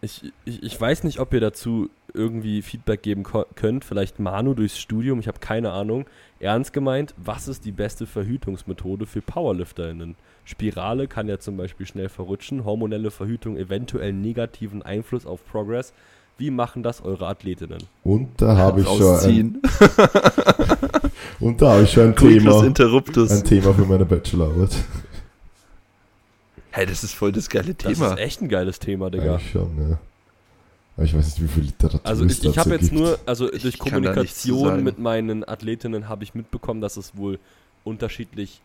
ich, ich, ich weiß nicht, ob ihr dazu irgendwie Feedback geben ko- könnt. Vielleicht Manu durchs Studium, ich habe keine Ahnung. Ernst gemeint, was ist die beste Verhütungsmethode für PowerlifterInnen? Spirale kann ja zum Beispiel schnell verrutschen, hormonelle Verhütung eventuell negativen Einfluss auf Progress. Wie machen das eure Athletinnen? Und da habe ich schon und da habe ich schon ein Thema, interruptus. ein Thema für meine Bachelorarbeit. Hey, das ist voll das geile Das Thema. ist echt ein geiles Thema, Digga. Eigentlich schon, ja. Aber ich weiß nicht, wie viel Literatur Also es ich, ich habe jetzt gibt. nur, also Ich durch Kommunikation mit meinen Athletinnen habe ich mitbekommen, dass es wohl unterschiedlich,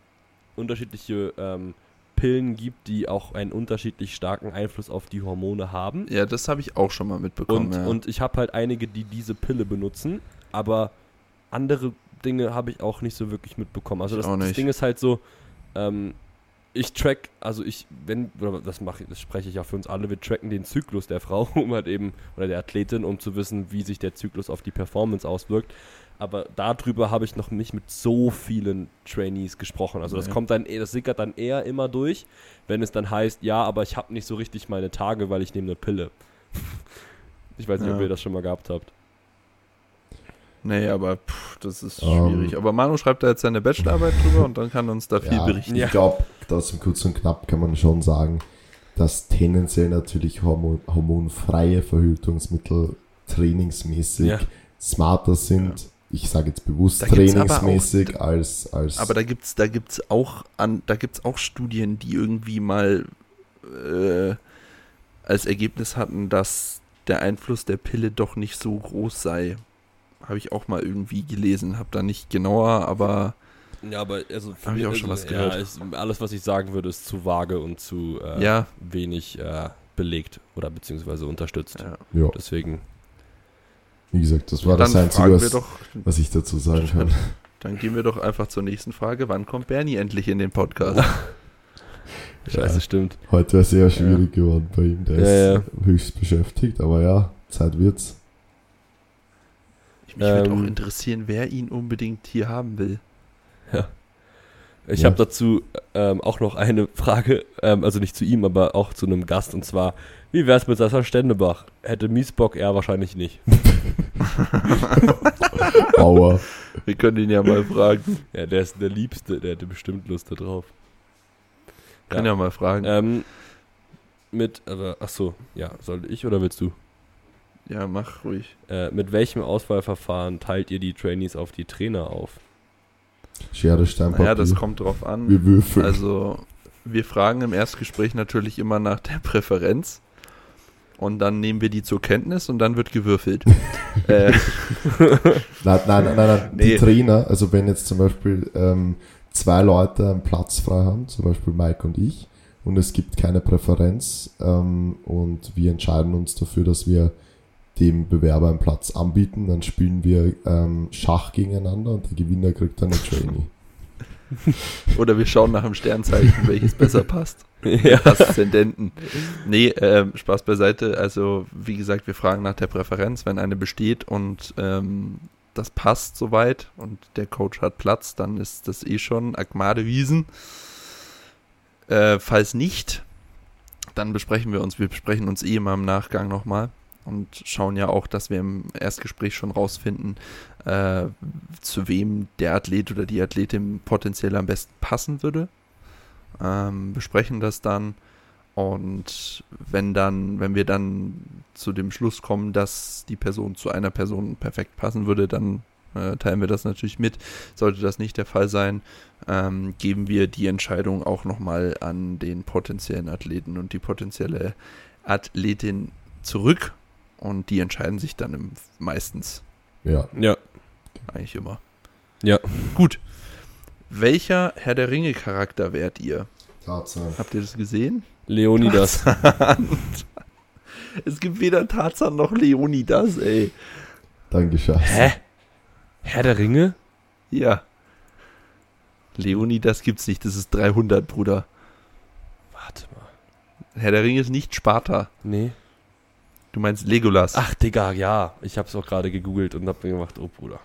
unterschiedliche ähm, Pillen gibt, die auch einen unterschiedlich starken Einfluss auf die Hormone haben. Ja, das habe ich auch schon mal mitbekommen. Und, ja. und ich habe halt einige, die diese Pille benutzen, aber andere Dinge habe ich auch nicht so wirklich mitbekommen. Also das, das. Ding ist halt so, ähm, ich track, also ich, wenn, oder das mache ich, das spreche ich ja für uns alle, wir tracken den Zyklus der Frau, um halt eben, oder der Athletin, um zu wissen, wie sich der Zyklus auf die Performance auswirkt. Aber darüber habe ich noch nicht mit so vielen Trainees gesprochen. Also das kommt dann, das sickert dann eher immer durch, wenn es dann heißt, ja, aber ich habe nicht so richtig meine Tage, weil ich nehme eine Pille. Ich weiß nicht, ob Ja. ihr das schon mal gehabt habt. nee, aber pff, das ist Ähm. schwierig. Aber Manu schreibt da jetzt seine Bachelorarbeit drüber und dann kann uns da viel Ja, berichten. Ja. Ich glaube, trotzdem kurz und knapp kann man schon sagen, dass tendenziell natürlich hormon hormonfreie Verhütungsmittel trainingsmäßig Ja. smarter sind. Ich sage jetzt bewusst aber auch- trainingsmäßig als, als Aber da gibt's, da gibt's auch an, da gibt's auch Studien, die irgendwie mal äh, als Ergebnis hatten, dass der Einfluss der Pille doch nicht so groß sei. Habe ich auch mal irgendwie gelesen, habe da nicht genauer, aber Ja, aber also für Hab ich auch schon also, was gehört. Ja, ist, alles, was ich sagen würde, ist zu vage und zu äh, ja, wenig äh, belegt oder beziehungsweise unterstützt. ja. ja, Deswegen, wie gesagt, das war das Einzige, was, doch, was ich dazu sagen kann. dann gehen wir doch einfach zur nächsten Frage. Wann kommt Bernie endlich in den Podcast? scheiße, Ja. stimmt. Heute wäre sehr schwierig geworden bei ihm, der Ja, ist höchst beschäftigt, aber ja, Zeit wird's. Mich würde Ähm. auch interessieren, wer ihn unbedingt hier haben will. Ich Ja. habe dazu ähm, auch noch eine Frage, ähm, also nicht zu ihm, aber auch zu einem Gast und zwar, wie wär's mit Sascha Stendebach? Hätte Miesbock er wahrscheinlich nicht. Aua. Wir können ihn ja mal fragen. Ja, der ist der Liebste, der hätte bestimmt Lust da drauf. Können ja mal fragen. Ähm, mit, aber, ach so, ja, soll ich oder willst du? Ja, mach ruhig. Äh, mit welchem Auswahlverfahren teilt ihr die Trainees auf die Trainer auf? Schere, Stein, Papier. Naja, das kommt drauf an. Wir würfeln. Also, wir fragen im Erstgespräch natürlich immer nach der Präferenz. Und dann nehmen wir die zur Kenntnis und dann wird gewürfelt. äh, Nein, nein, nein, nein, Nee. die Trainer, also wenn jetzt zum Beispiel ähm, zwei Leute einen Platz frei haben, zum Beispiel Mike und ich, und es gibt keine Präferenz ähm, und wir entscheiden uns dafür, dass wir dem Bewerber einen Platz anbieten, dann spielen wir ähm, Schach gegeneinander und der Gewinner kriegt dann einen Trainee. oder wir schauen nach dem Sternzeichen, welches besser passt. ja. Aszendenten. Nee, ähm, Spaß beiseite. Also, wie gesagt, wir fragen nach der Präferenz. Wenn eine besteht und ähm, das passt soweit und der Coach hat Platz, dann ist das eh schon Agmade Wiesen. Äh, falls nicht, dann besprechen wir uns. Wir besprechen uns eh immer im Nachgang nochmal und schauen ja auch, dass wir im Erstgespräch schon rausfinden, äh, zu wem der Athlet oder die Athletin potenziell am besten passen würde ähm, besprechen das dann und wenn dann, wenn wir dann zu dem Schluss kommen, dass die Person zu einer Person perfekt passen würde, dann äh, teilen wir das natürlich mit. Sollte das nicht der Fall sein, ähm, geben wir die Entscheidung auch nochmal an den potenziellen Athleten und die potenzielle Athletin zurück und die entscheiden sich dann im, meistens Ja, ja. eigentlich immer. Ja. Gut. Welcher Herr der Ringe Charakter wärt ihr? Tatsache. Habt ihr das gesehen? Leonidas. es gibt weder Tarzan noch Leonidas, ey. Danke, Scheiße. Hä? Herr der Ringe? Ja. Leonidas gibt's nicht, das ist 300, Bruder. Warte mal. Herr der Ringe ist nicht Sparta. Nee. Du meinst Legolas. Ach, Digga, ja. Ich hab's auch gerade gegoogelt und hab mir gemacht, oh Bruder.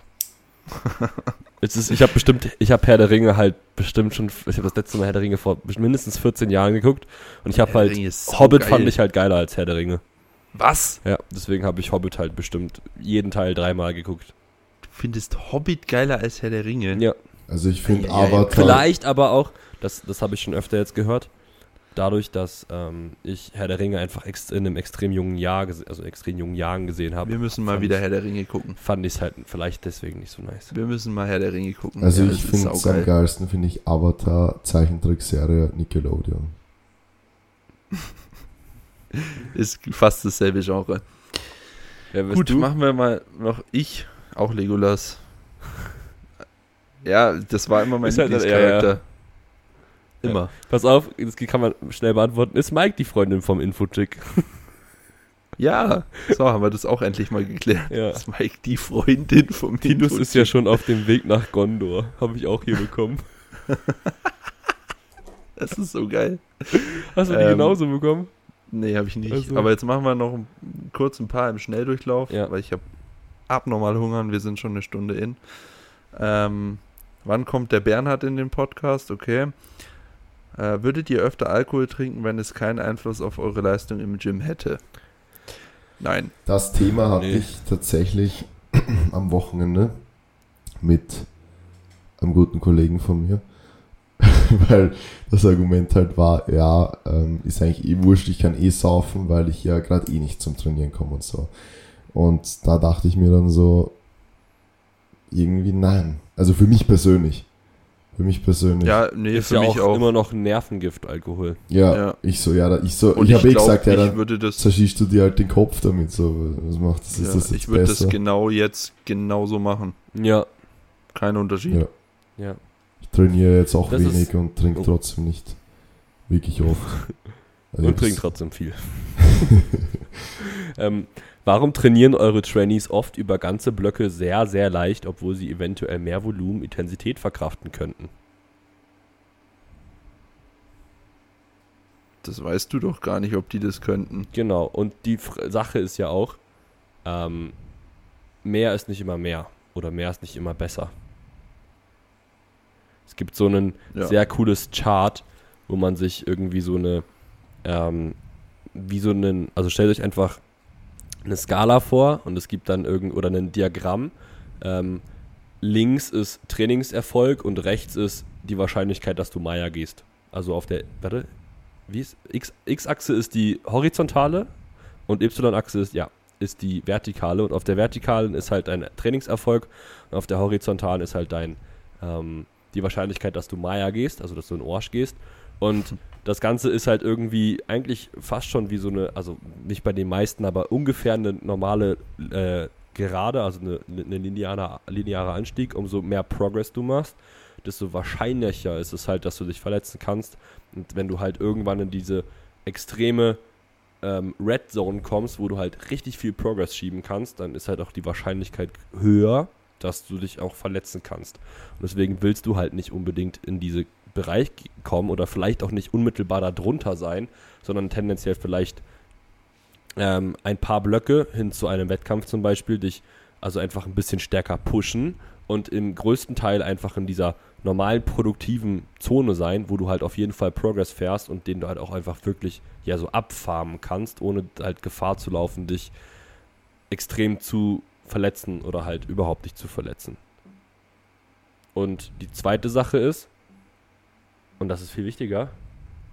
Jetzt ist, ich habe bestimmt, ich habe Herr der Ringe halt bestimmt schon, ich habe das letzte Mal Herr der Ringe vor mindestens 14 Jahren geguckt und ich habe halt, so Hobbit geil. fand ich halt geiler als Herr der Ringe. Was? Ja, deswegen habe ich Hobbit halt bestimmt jeden Teil dreimal geguckt. Du findest Hobbit geiler als Herr der Ringe? Ja. Also ich finde. Avatar. Vielleicht aber auch, das, das habe ich schon öfter jetzt gehört, dadurch, dass ähm, ich Herr der Ringe einfach ex in einem extrem jungen Jahr, also extrem jungen Jahren gesehen habe, Wir müssen mal wieder ich- Herr der Ringe gucken. fand ich es halt vielleicht deswegen nicht so nice. Wir müssen mal Herr der Ringe gucken. Also Ja, ich finde es am geilsten, finde ich Avatar Zeichentrickserie Nickelodeon. Ist fast dasselbe Genre. Ja, Gut, du? machen wir mal noch ich, auch Legolas. Ja, das war immer mein halt- Lieblingscharakter. Ja. Immer. Pass auf, das kann man schnell beantworten. Ist Mike die Freundin vom Infochick? Ja, so haben wir das auch endlich mal geklärt. Ja. Das ist Mike die Freundin vom Tinus ist ja schon auf dem Weg nach Gondor. Habe ich auch hier bekommen. Das ist so geil. Hast du die Ähm, genauso bekommen? Nee, habe ich nicht. Also- Aber jetzt machen wir noch ein- kurz ein paar im Schnelldurchlauf, Ja. weil ich habe abnormal Hunger und wir sind schon eine Stunde in. Ähm, wann kommt der Bernhard in den Podcast? Okay. Äh, würdet ihr öfter Alkohol trinken, wenn es keinen Einfluss auf eure Leistung im Gym hätte? Nein. Das Thema hatte Nee. ich tatsächlich am Wochenende. mit einem guten Kollegen von mir. weil das Argument halt war, ja, ähm, ist eigentlich eh wurscht, ich kann eh saufen, weil ich ja gerade eh nicht zum Trainieren komme und so. Und da dachte ich mir dann so, irgendwie nein. Also für mich persönlich. Für mich persönlich. Ja, nee, ist für ja mich auch, auch. immer noch ein Nervengift, Alkohol. Ja, Ja. ich so, ja, ich so, Und ich habe eh gesagt, ja, ich dann würde das, zerschießt du dir halt den Kopf damit, so, was macht das, ist ja, das jetzt ich würde das genau jetzt genauso machen. Ja, Kein Unterschied. Ja. ja. Ich trainiere jetzt auch Das wenig ist- und trinke Oh. trotzdem nicht wirklich oft. Also Und trinkt trotzdem viel. ähm, warum trainieren eure Trainees oft über ganze Blöcke sehr, sehr leicht, obwohl sie eventuell mehr Volumen, Intensität verkraften könnten? Das weißt du doch gar nicht, ob die das könnten. Genau, und die Sache ist ja auch, ähm, mehr ist nicht immer mehr oder mehr ist nicht immer besser. Es gibt so ein Ja. sehr cooles Chart, wo man sich irgendwie so eine, ähm, wie so einen, also stellt euch einfach eine Skala vor und es gibt dann irgend oder ein Diagramm. Ähm, links ist Trainingserfolg und rechts ist die Wahrscheinlichkeit, dass du Meier gehst. Also auf der, warte, wie ist, X-Achse ist die horizontale und Y-Achse ist, ja, ist die vertikale und auf der vertikalen ist halt dein Trainingserfolg und auf der horizontalen ist halt dein, ähm, die Wahrscheinlichkeit, dass du Maya gehst, also dass du in Orsch gehst. Und das Ganze ist halt irgendwie eigentlich fast schon wie so eine, also nicht bei den meisten, aber ungefähr eine normale äh, Gerade, also eine, eine lineare, linearer Anstieg. Umso mehr Progress du machst, desto wahrscheinlicher ist es halt, dass du dich verletzen kannst. Und wenn du halt irgendwann in diese extreme ähm, Red Zone kommst, wo du halt richtig viel Progress schieben kannst, dann ist halt auch die Wahrscheinlichkeit höher, dass du dich auch verletzen kannst. Und deswegen willst du halt nicht unbedingt in diese Bereich kommen oder vielleicht auch nicht unmittelbar darunter sein, sondern tendenziell vielleicht ähm, ein paar Blöcke hin zu einem Wettkampf zum Beispiel dich also einfach ein bisschen stärker pushen und im größten Teil einfach in dieser normalen produktiven Zone sein, wo du halt auf jeden Fall Progress fährst und den du halt auch einfach wirklich ja so abfarmen kannst, ohne halt Gefahr zu laufen, dich extrem zu verletzen oder halt überhaupt nicht zu verletzen. Und die zweite Sache ist, und das ist viel wichtiger,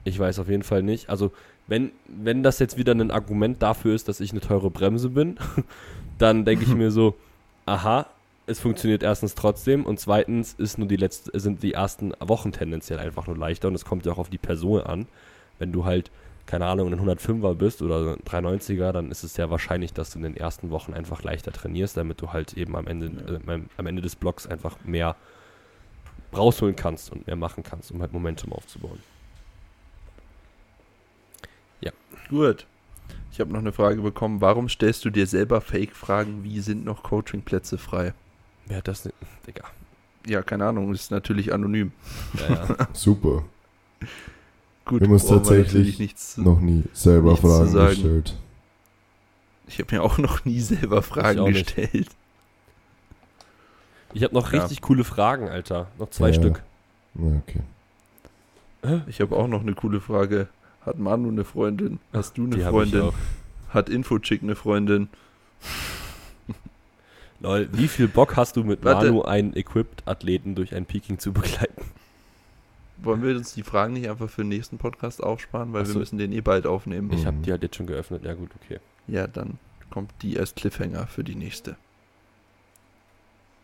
ich weiß auf jeden Fall nicht, also wenn, wenn das jetzt wieder ein Argument dafür ist, dass ich eine teure Bremse bin, dann denke ich mir so, aha, es funktioniert erstens trotzdem und zweitens ist nur die letzte, sind die ersten Wochen tendenziell einfach nur leichter und es kommt ja auch auf die Person an. Wenn du halt, keine Ahnung, ein 105er bist oder ein 390er, dann ist es sehr wahrscheinlich, dass du in den ersten Wochen einfach leichter trainierst, damit du halt eben am Ende, Ja. äh, am Ende des Blocks einfach mehr rausholen kannst und mehr machen kannst, um halt Momentum aufzubauen. Gut. Ich habe noch eine Frage bekommen. Warum stellst du dir selber Fake-Fragen, wie sind noch Coaching-Plätze frei? Wer hat das nicht? Digga. Ja, keine Ahnung, ist natürlich anonym. Ja, ja. Super. Gut, Wir haben uns tatsächlich nichts Noch nie selber Fragen gestellt. Ich habe mir auch noch nie selber Fragen auch nicht. Ich habe noch Ja. richtig coole Fragen, Alter. Noch zwei Ja. Stück. Ja, okay. Ich habe auch noch eine coole Frage. Hat Manu eine Freundin? Hast du eine Die Freundin? auch. Hat Infochick eine Freundin? Lol, wie viel Bock hast du mit Warte. Manu einen Equipped-Athleten durch ein Peking zu begleiten? Wollen wir uns die Fragen nicht einfach für den nächsten Podcast aufsparen, weil Ach wir so. müssen den eh bald aufnehmen. Ich habe Mhm. die halt jetzt schon geöffnet. Ja gut, okay. Ja, dann kommt die als Cliffhanger für die nächste.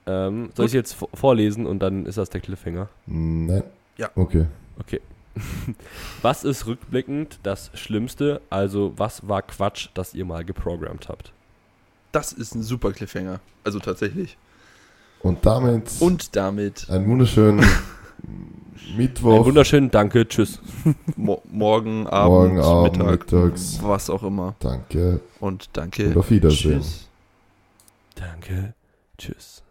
Ähm, soll ich jetzt vo- vorlesen und dann ist das der Cliffhanger? Nein. Ja. Okay. Okay. was ist rückblickend das Schlimmste, also was war Quatsch, das ihr mal geprogrammt habt? Das ist ein super Cliffhanger. Also tatsächlich. Und damit Und damit einen wunderschönen Einen Mittwoch, wunderschönen Danke, tschüss. mo morgen, Abend, Morgen, Abend, Mittag, mittags. was auch immer. Danke Und danke. und auf Wiedersehen. Tschüss. Danke, tschüss.